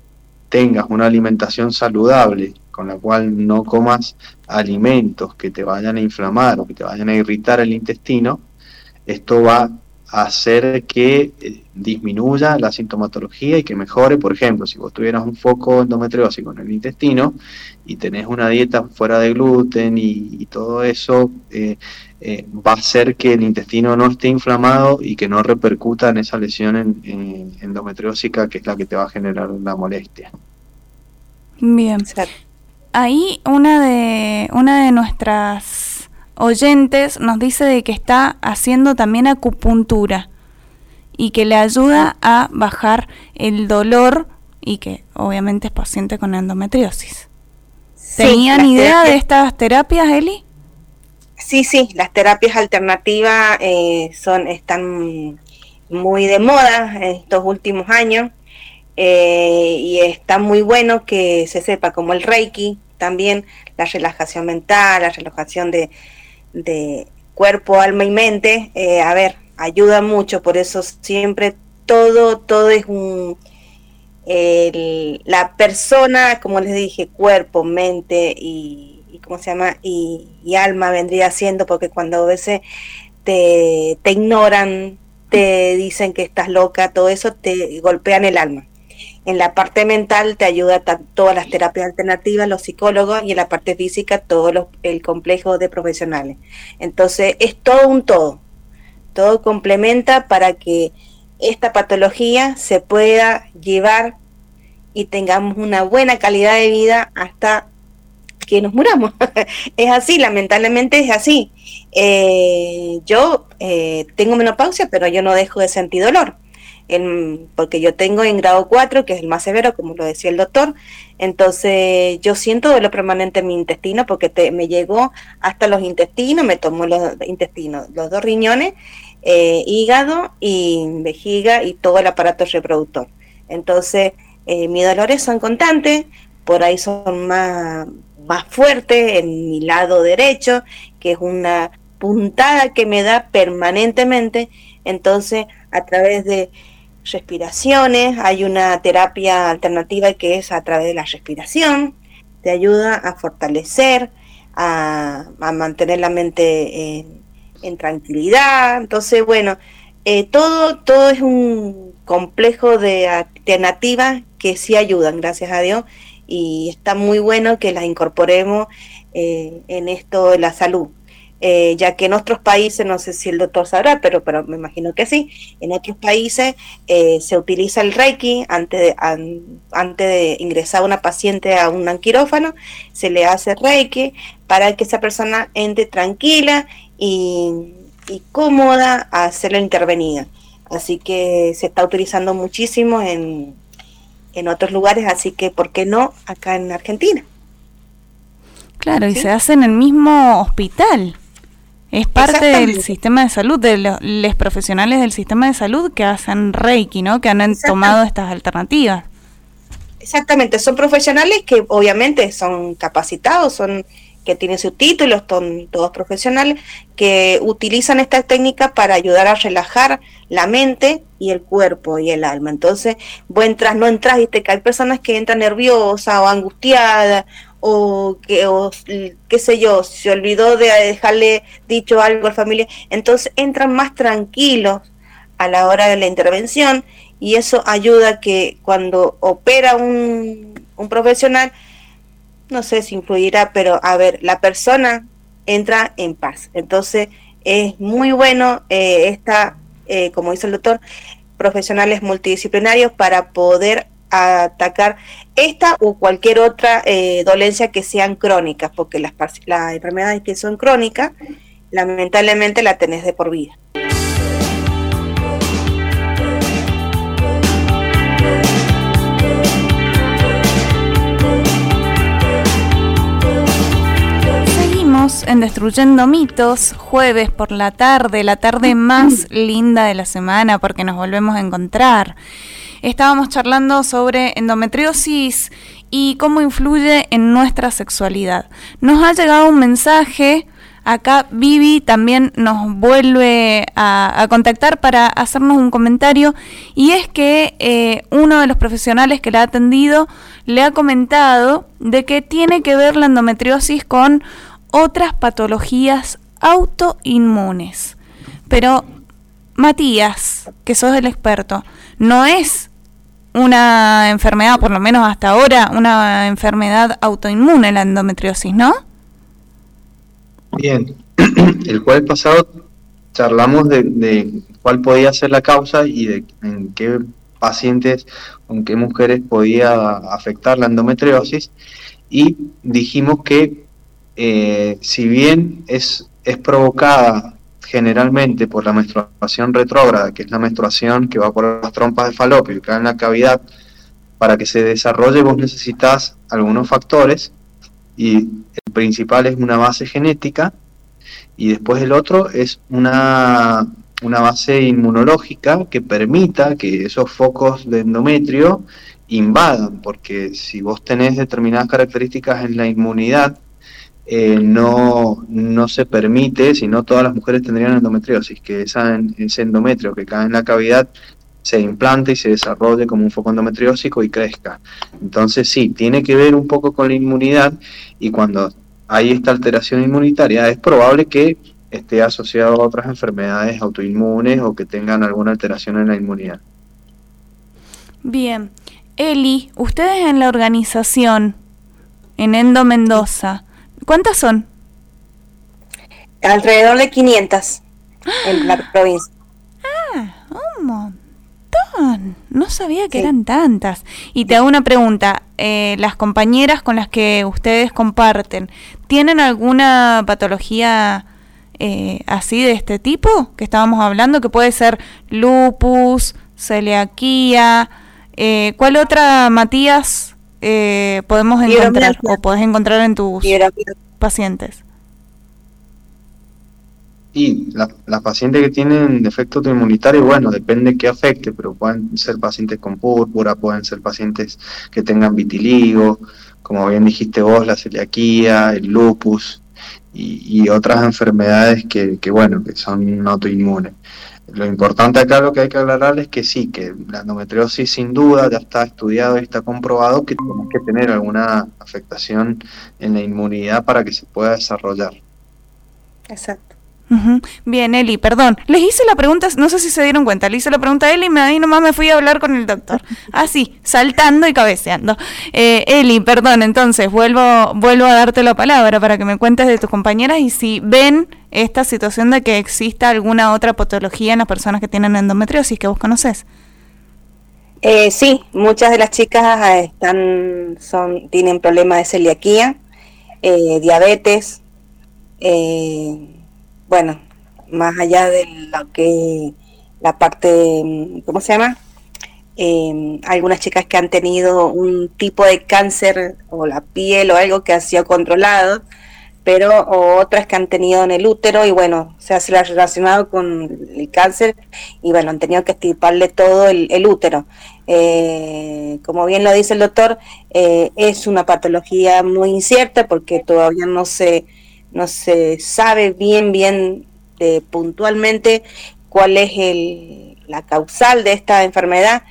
tengas una alimentación saludable, con la cual no comas alimentos que te vayan a inflamar o que te vayan a irritar el intestino, esto va hacer que eh, disminuya la sintomatología y que mejore, por ejemplo, si vos tuvieras un foco endometriósico en el intestino y tenés una dieta fuera de gluten y, todo eso, eh, eh, va a hacer que el intestino no esté inflamado y que no repercuta en esa lesión en, endometriósica que es la que te va a generar la molestia. Bien. Ahí una de, una de nuestras oyentes nos dice de que está haciendo también acupuntura y que le ayuda a bajar el dolor y que obviamente es paciente con endometriosis. ¿Tenían idea de estas terapias, Eli? Sí, sí, las terapias alternativas eh, son están muy de moda en estos últimos años eh, y está muy bueno que se sepa como el Reiki, también la relajación mental, la relajación de, cuerpo, alma y mente, eh, a ver, ayuda mucho, por eso siempre todo, todo es un... la persona, como les dije, cuerpo, mente y, ¿cómo se llama? Y, alma vendría siendo, porque cuando a veces te, te ignoran, te dicen que estás loca, todo eso te golpean el alma. En la parte mental te ayuda todas las terapias alternativas, los psicólogos, y en la parte física todo el complejo de profesionales. Entonces es todo un todo. Todo complementa para que esta patología se pueda llevar y tengamos una buena calidad de vida hasta que nos muramos. es así, lamentablemente es así. Eh, yo eh, tengo menopausia, pero yo no dejo de sentir dolor porque yo tengo en grado 4, que es el más severo, como lo decía el doctor, entonces yo siento dolor permanente en mi intestino porque me llegó hasta los intestinos, me tomó los intestinos, los dos riñones, eh, hígado y vejiga y todo el aparato reproductor. Entonces, eh, mis dolores son constantes, por ahí son más, más fuertes en mi lado derecho, que es una puntada que me da permanentemente. Entonces, a través de respiraciones, hay una terapia alternativa que es a través de la respiración, te ayuda a fortalecer, a, mantener la mente en, tranquilidad. Entonces, bueno, eh, todo, todo es un complejo de alternativas que sí ayudan, gracias a Dios, y está muy bueno que las incorporemos eh, en esto de la salud. Eh, ya que en otros países, no sé si el doctor sabrá, pero, pero me imagino que sí, en otros países eh, se utiliza el Reiki antes de, antes de ingresar una paciente a un quirófano, se le hace Reiki para que esa persona entre tranquila y, cómoda a ser la intervenida. Así que se está utilizando muchísimo en, en otros lugares, así que ¿por qué no acá en Argentina? Claro, y se hace en el mismo hospital. Es parte del sistema de salud, de los, profesionales del sistema de salud que hacen Reiki, ¿no? Que han tomado estas alternativas. Exactamente, son profesionales que obviamente son capacitados, son que tienen sus títulos, son todos profesionales, que utilizan esta técnica para ayudar a relajar la mente y el cuerpo y el alma. Entonces, vos entras, no entras, viste que hay personas que entran nerviosas o angustiadas o que o, qué sé yo, se olvidó de dejarle dicho algo a la familia, entonces entran más tranquilos a la hora de la intervención y eso ayuda que cuando opera un, un profesional, no sé si influirá, pero a ver, la persona entra en paz. Entonces es muy bueno eh, esta, eh, como dice el doctor, profesionales multidisciplinarios para poder atacar esta o cualquier otra eh, dolencia que sean crónicas, porque las, las enfermedades que son crónicas, lamentablemente la tenés de por vida. Seguimos en Destruyendo Mitos, jueves por la tarde, la tarde más linda de la semana porque nos volvemos a encontrar estábamos charlando sobre endometriosis y cómo influye en nuestra sexualidad. Nos ha llegado un mensaje, acá Vivi también nos vuelve a, contactar para hacernos un comentario y es que eh, uno de los profesionales que la ha atendido le ha comentado de que tiene que ver la endometriosis con otras patologías autoinmunes. Pero Matías, que sos el experto, no es una enfermedad, por lo menos hasta ahora, una enfermedad autoinmune, la endometriosis, ¿no? Bien, el jueves pasado charlamos de, cuál podía ser la causa y de en qué pacientes en qué mujeres podía afectar la endometriosis y dijimos que eh, si bien es, es provocada generalmente por la menstruación retrógrada, que es la menstruación que va por las trompas de falopio y cae en la cavidad, para que se desarrolle vos necesitas algunos factores y el principal es una base genética y después el otro es una, una base inmunológica que permita que esos focos de endometrio invadan, porque si vos tenés determinadas características en la inmunidad, eh, no, no se permite, si no todas las mujeres tendrían endometriosis, que esa, ese endometrio que cae en la cavidad se implante y se desarrolle como un foco endometriósico y crezca. Entonces sí, tiene que ver un poco con la inmunidad y cuando hay esta alteración inmunitaria es probable que esté asociado a otras enfermedades autoinmunes o que tengan alguna alteración en la inmunidad. Bien, Eli, ustedes en la organización, en Endo Mendoza, ¿cuántas son? Alrededor de 500 en la provincia. Ah, un montón. No sabía que eran tantas. Y te hago una pregunta. Eh, ¿Las compañeras con las que ustedes comparten tienen alguna patología eh, así de este tipo que estábamos hablando? Que puede ser lupus, celiaquía eh, ¿Cuál otra, Matías, eh, podemos encontrar o podés encontrar en tus pacientes? Y las pacientes que tienen defecto inmunitario, bueno, depende qué afecte, pero pueden ser pacientes con púrpura, pueden ser pacientes que tengan vitiligo, como bien dijiste vos, la celiaquía, el lupus y, otras enfermedades que, que, bueno, que son autoinmunes. Lo importante acá lo que hay que aclarar es que sí, que la endometriosis sin duda ya está estudiado y está comprobado que tenemos que tener alguna afectación en la inmunidad para que se pueda desarrollar. Exacto. Bien, Eli, perdón. Les hice la pregunta, no sé si se dieron cuenta, le hice la pregunta a Eli y ahí nomás me fui a hablar con el doctor. Así, saltando y cabeceando. Eh, Eli, perdón, entonces vuelvo, vuelvo a darte la palabra para que me cuentes de tus compañeras y si ven esta situación de que exista alguna otra patología en las personas que tienen endometriosis que vos conoces. Eh, sí, muchas de las chicas eh, están, son, tienen problemas de celiaquía, eh, diabetes, eh, bueno, más allá de lo que la parte, ¿cómo se llama? Eh, algunas chicas que han tenido un tipo de cáncer o la piel o algo que ha sido controlado, pero otras que han tenido en el útero y bueno, se ha relacionado con el cáncer y bueno, han tenido que estirparle todo el, útero. Eh, como bien lo dice el doctor, eh, es una patología muy incierta porque todavía no se no se sabe bien, bien eh, puntualmente cuál es el, la causal de esta enfermedad,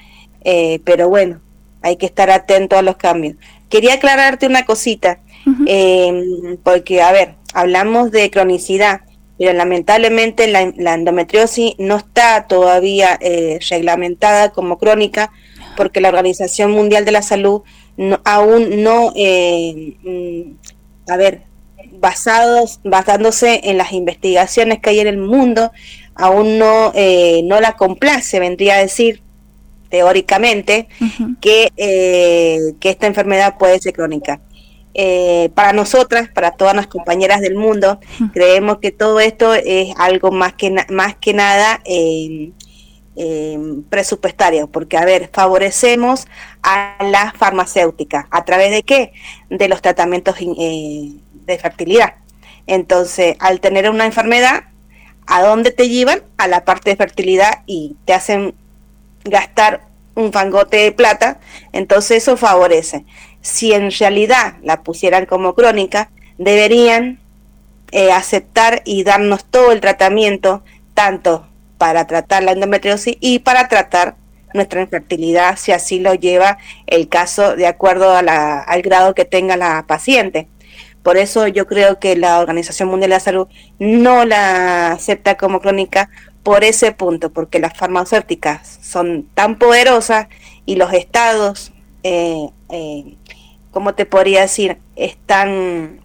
eh, pero bueno, hay que estar atento a los cambios. Quería aclararte una cosita, em, porque, a ver, hablamos de cronicidad, pero lamentablemente la, endometriosis no está todavía eh, reglamentada como crónica, porque la Organización Mundial de la Salud no, aún no, mm, a ver, basados, basándose en las investigaciones que hay en el mundo, aún no, eh, no la complace, vendría a decir teóricamente, que, eh, que esta enfermedad puede ser crónica. Eh, para nosotras, para todas las compañeras del mundo, creemos que todo esto es algo más que, más que nada presupuestario, porque, a ver, favorecemos a las farmacéuticas. ¿A través de qué? De los tratamientos de fertilidad. Entonces, al tener una enfermedad, ¿a dónde te llevan? A la parte de fertilidad y te hacen gastar un fangote de plata, entonces eso favorece. Si en realidad la pusieran como crónica, deberían eh, aceptar y darnos todo el tratamiento, tanto para tratar la endometriosis y para tratar nuestra infertilidad, si así lo lleva el caso de acuerdo a la, al grado que tenga la paciente. Por eso yo creo que la Organización Mundial de la Salud no la acepta como crónica por ese punto, porque las farmacéuticas son tan poderosas y los estados, eh, eh, ¿cómo te podría decir?, están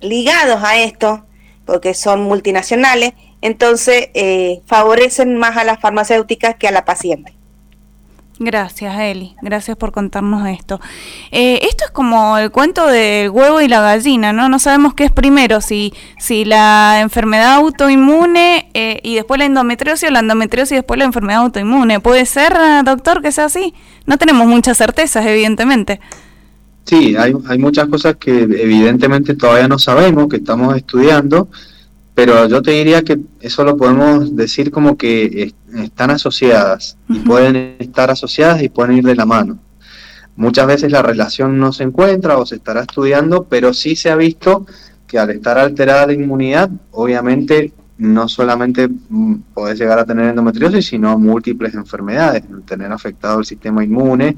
ligados a esto, porque son multinacionales, entonces eh, favorecen más a las farmacéuticas que a la paciente. Gracias, Eli. Gracias por contarnos esto. Eh, esto es como el cuento del huevo y la gallina, ¿no? No sabemos qué es primero, si, si la enfermedad autoinmune eh, y después la endometriosis o la endometriosis y después la enfermedad autoinmune. ¿Puede ser, doctor, que sea así? No tenemos muchas certezas, evidentemente. Sí, hay, hay muchas cosas que evidentemente todavía no sabemos, que estamos estudiando, pero yo te diría que eso lo podemos decir como que están asociadas y pueden estar asociadas y pueden ir de la mano. Muchas veces la relación no se encuentra o se estará estudiando, pero sí se ha visto que al estar alterada la inmunidad, obviamente no solamente mm, podés llegar a tener endometriosis, sino múltiples enfermedades, tener afectado el sistema inmune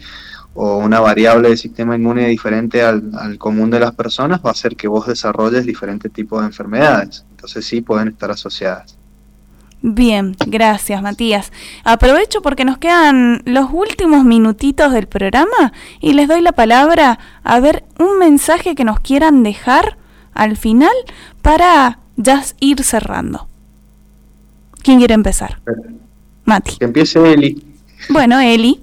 o una variable del sistema inmune diferente al, común de las personas va a hacer que vos desarrolles diferentes tipos de enfermedades. Entonces sí pueden estar asociadas. Bien, gracias Matías. Aprovecho porque nos quedan los últimos minutitos del programa y les doy la palabra a ver un mensaje que nos quieran dejar al final para ya ir cerrando. ¿Quién quiere empezar? Mati. Que empiece Eli. Bueno, Eli.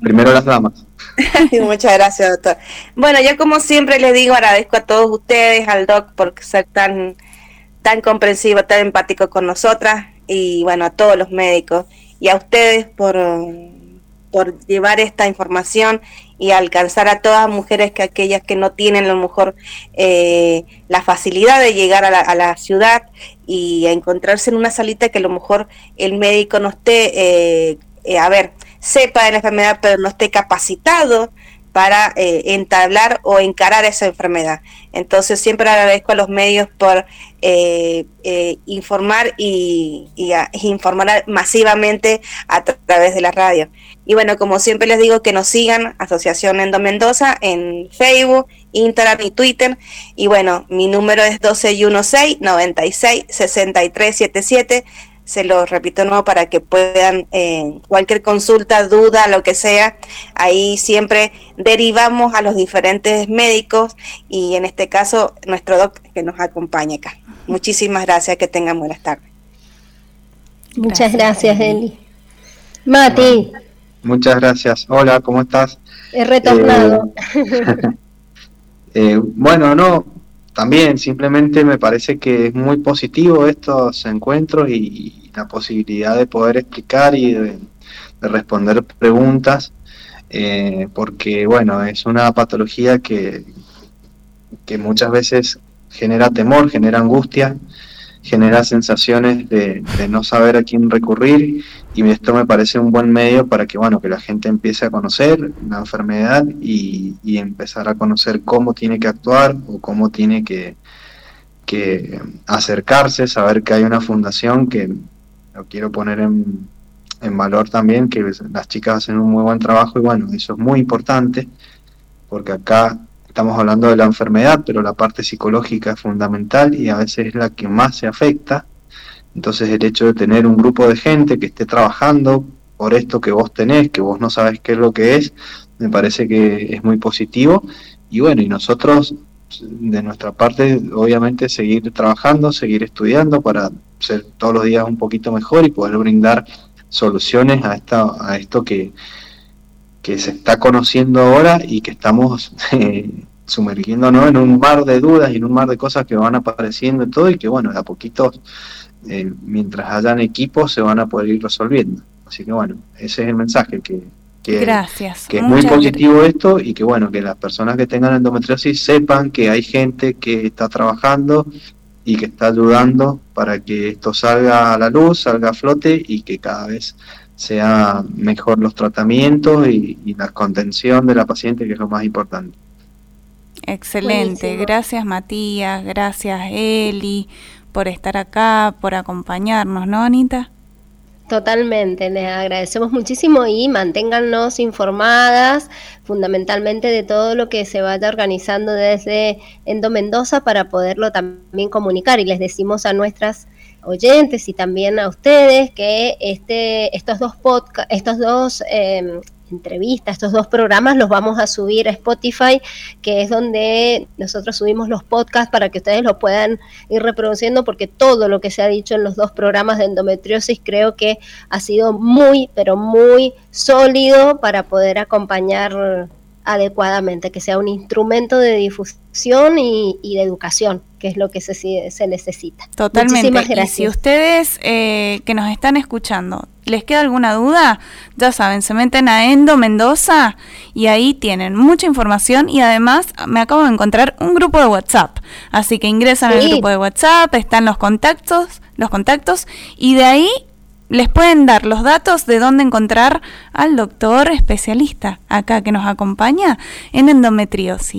Primero las damas. Muchas gracias, doctor. Bueno, yo como siempre les digo, agradezco a todos ustedes, al doc, por ser tan, tan comprensivo, tan empático con nosotras, y bueno, a todos los médicos, y a ustedes por, por llevar esta información y alcanzar a todas mujeres que aquellas que no tienen a lo mejor eh, la facilidad de llegar a la, ciudad y encontrarse en una salita que a lo mejor el médico no esté, eh, eh, a ver, sepa de la enfermedad pero no esté capacitado para entablar o encarar esa enfermedad. Entonces siempre agradezco a los medios por informar y, informar masivamente a través de la radio. Y bueno, como siempre les digo que nos sigan, Asociación Endo Mendoza, en Facebook, Instagram y Twitter. Y bueno, mi número es 1216-96-6377. Se lo repito nuevo para que puedan, eh, cualquier consulta, duda, lo que sea, ahí siempre derivamos a los diferentes médicos y en este caso nuestro doc que nos acompaña acá. Muchísimas gracias, que tengan buenas tardes. Muchas gracias, Eli. Mati. Muchas gracias. Hola, ¿cómo estás? He retornado. Eh, eh, bueno, no, también simplemente me parece que es muy positivo estos encuentros y, la posibilidad de poder explicar y de, responder preguntas, eh, porque bueno, es una patología que, que muchas veces genera temor, genera angustia genera sensaciones de, no saber a quién recurrir y esto me parece un buen medio para que bueno que la gente empiece a conocer la enfermedad y, empezar a conocer cómo tiene que actuar o cómo tiene que, que acercarse, saber que hay una fundación que lo quiero poner en, valor también, que las chicas hacen un muy buen trabajo y bueno, eso es muy importante porque acá estamos hablando de la enfermedad, pero la parte psicológica es fundamental y a veces es la que más se afecta. Entonces el hecho de tener un grupo de gente que esté trabajando por esto que vos tenés, que vos no sabes qué es lo que es, me parece que es muy positivo. Y bueno, y nosotros de nuestra parte, obviamente, seguir trabajando, seguir estudiando para ser todos los días un poquito mejor y poder brindar soluciones a, esta, a esto que, que se está conociendo ahora y que estamos eh, sumergiéndonos en un mar de dudas y en un mar de cosas que van apareciendo y todo y que bueno, de a poquito, eh, mientras hayan equipos, se van a poder ir resolviendo. Así que bueno, ese es el mensaje que, que, gracias. que es muy positivo esto y que bueno, que las personas que tengan endometriosis sepan que hay gente que está trabajando y que está ayudando para que esto salga a la luz, salga a flote y que cada vez sea mejor los tratamientos y, la contención de la paciente, que es lo más importante. Excelente, gracias Matías, gracias Eli por estar acá, por acompañarnos, ¿no, Anita? Totalmente, les agradecemos muchísimo y manténgannos informadas fundamentalmente de todo lo que se vaya organizando desde Endo Mendoza para poderlo también comunicar. Y les decimos a nuestras oyentes y también a ustedes que este, estos dos podcast, estos dos em, entrevistas, estos dos programas los vamos a subir a Spotify, que es donde nosotros subimos los podcasts para que ustedes lo puedan ir reproduciendo, porque todo lo que se ha dicho en los dos programas de endometriosis creo que ha sido muy, pero muy sólido para poder acompañar adecuadamente, que sea un instrumento de difusión y, de educación, que es lo que se, se necesita. Totalmente. Y si ustedes eh, que nos están escuchando les queda alguna duda, ya saben, se meten a Endo Mendoza y ahí tienen mucha información y además me acabo de encontrar un grupo de WhatsApp. Así que ingresan al grupo de WhatsApp, están los contactos, los contactos y de ahí les pueden dar los datos de dónde encontrar al doctor especialista acá que nos acompaña en endometriosis.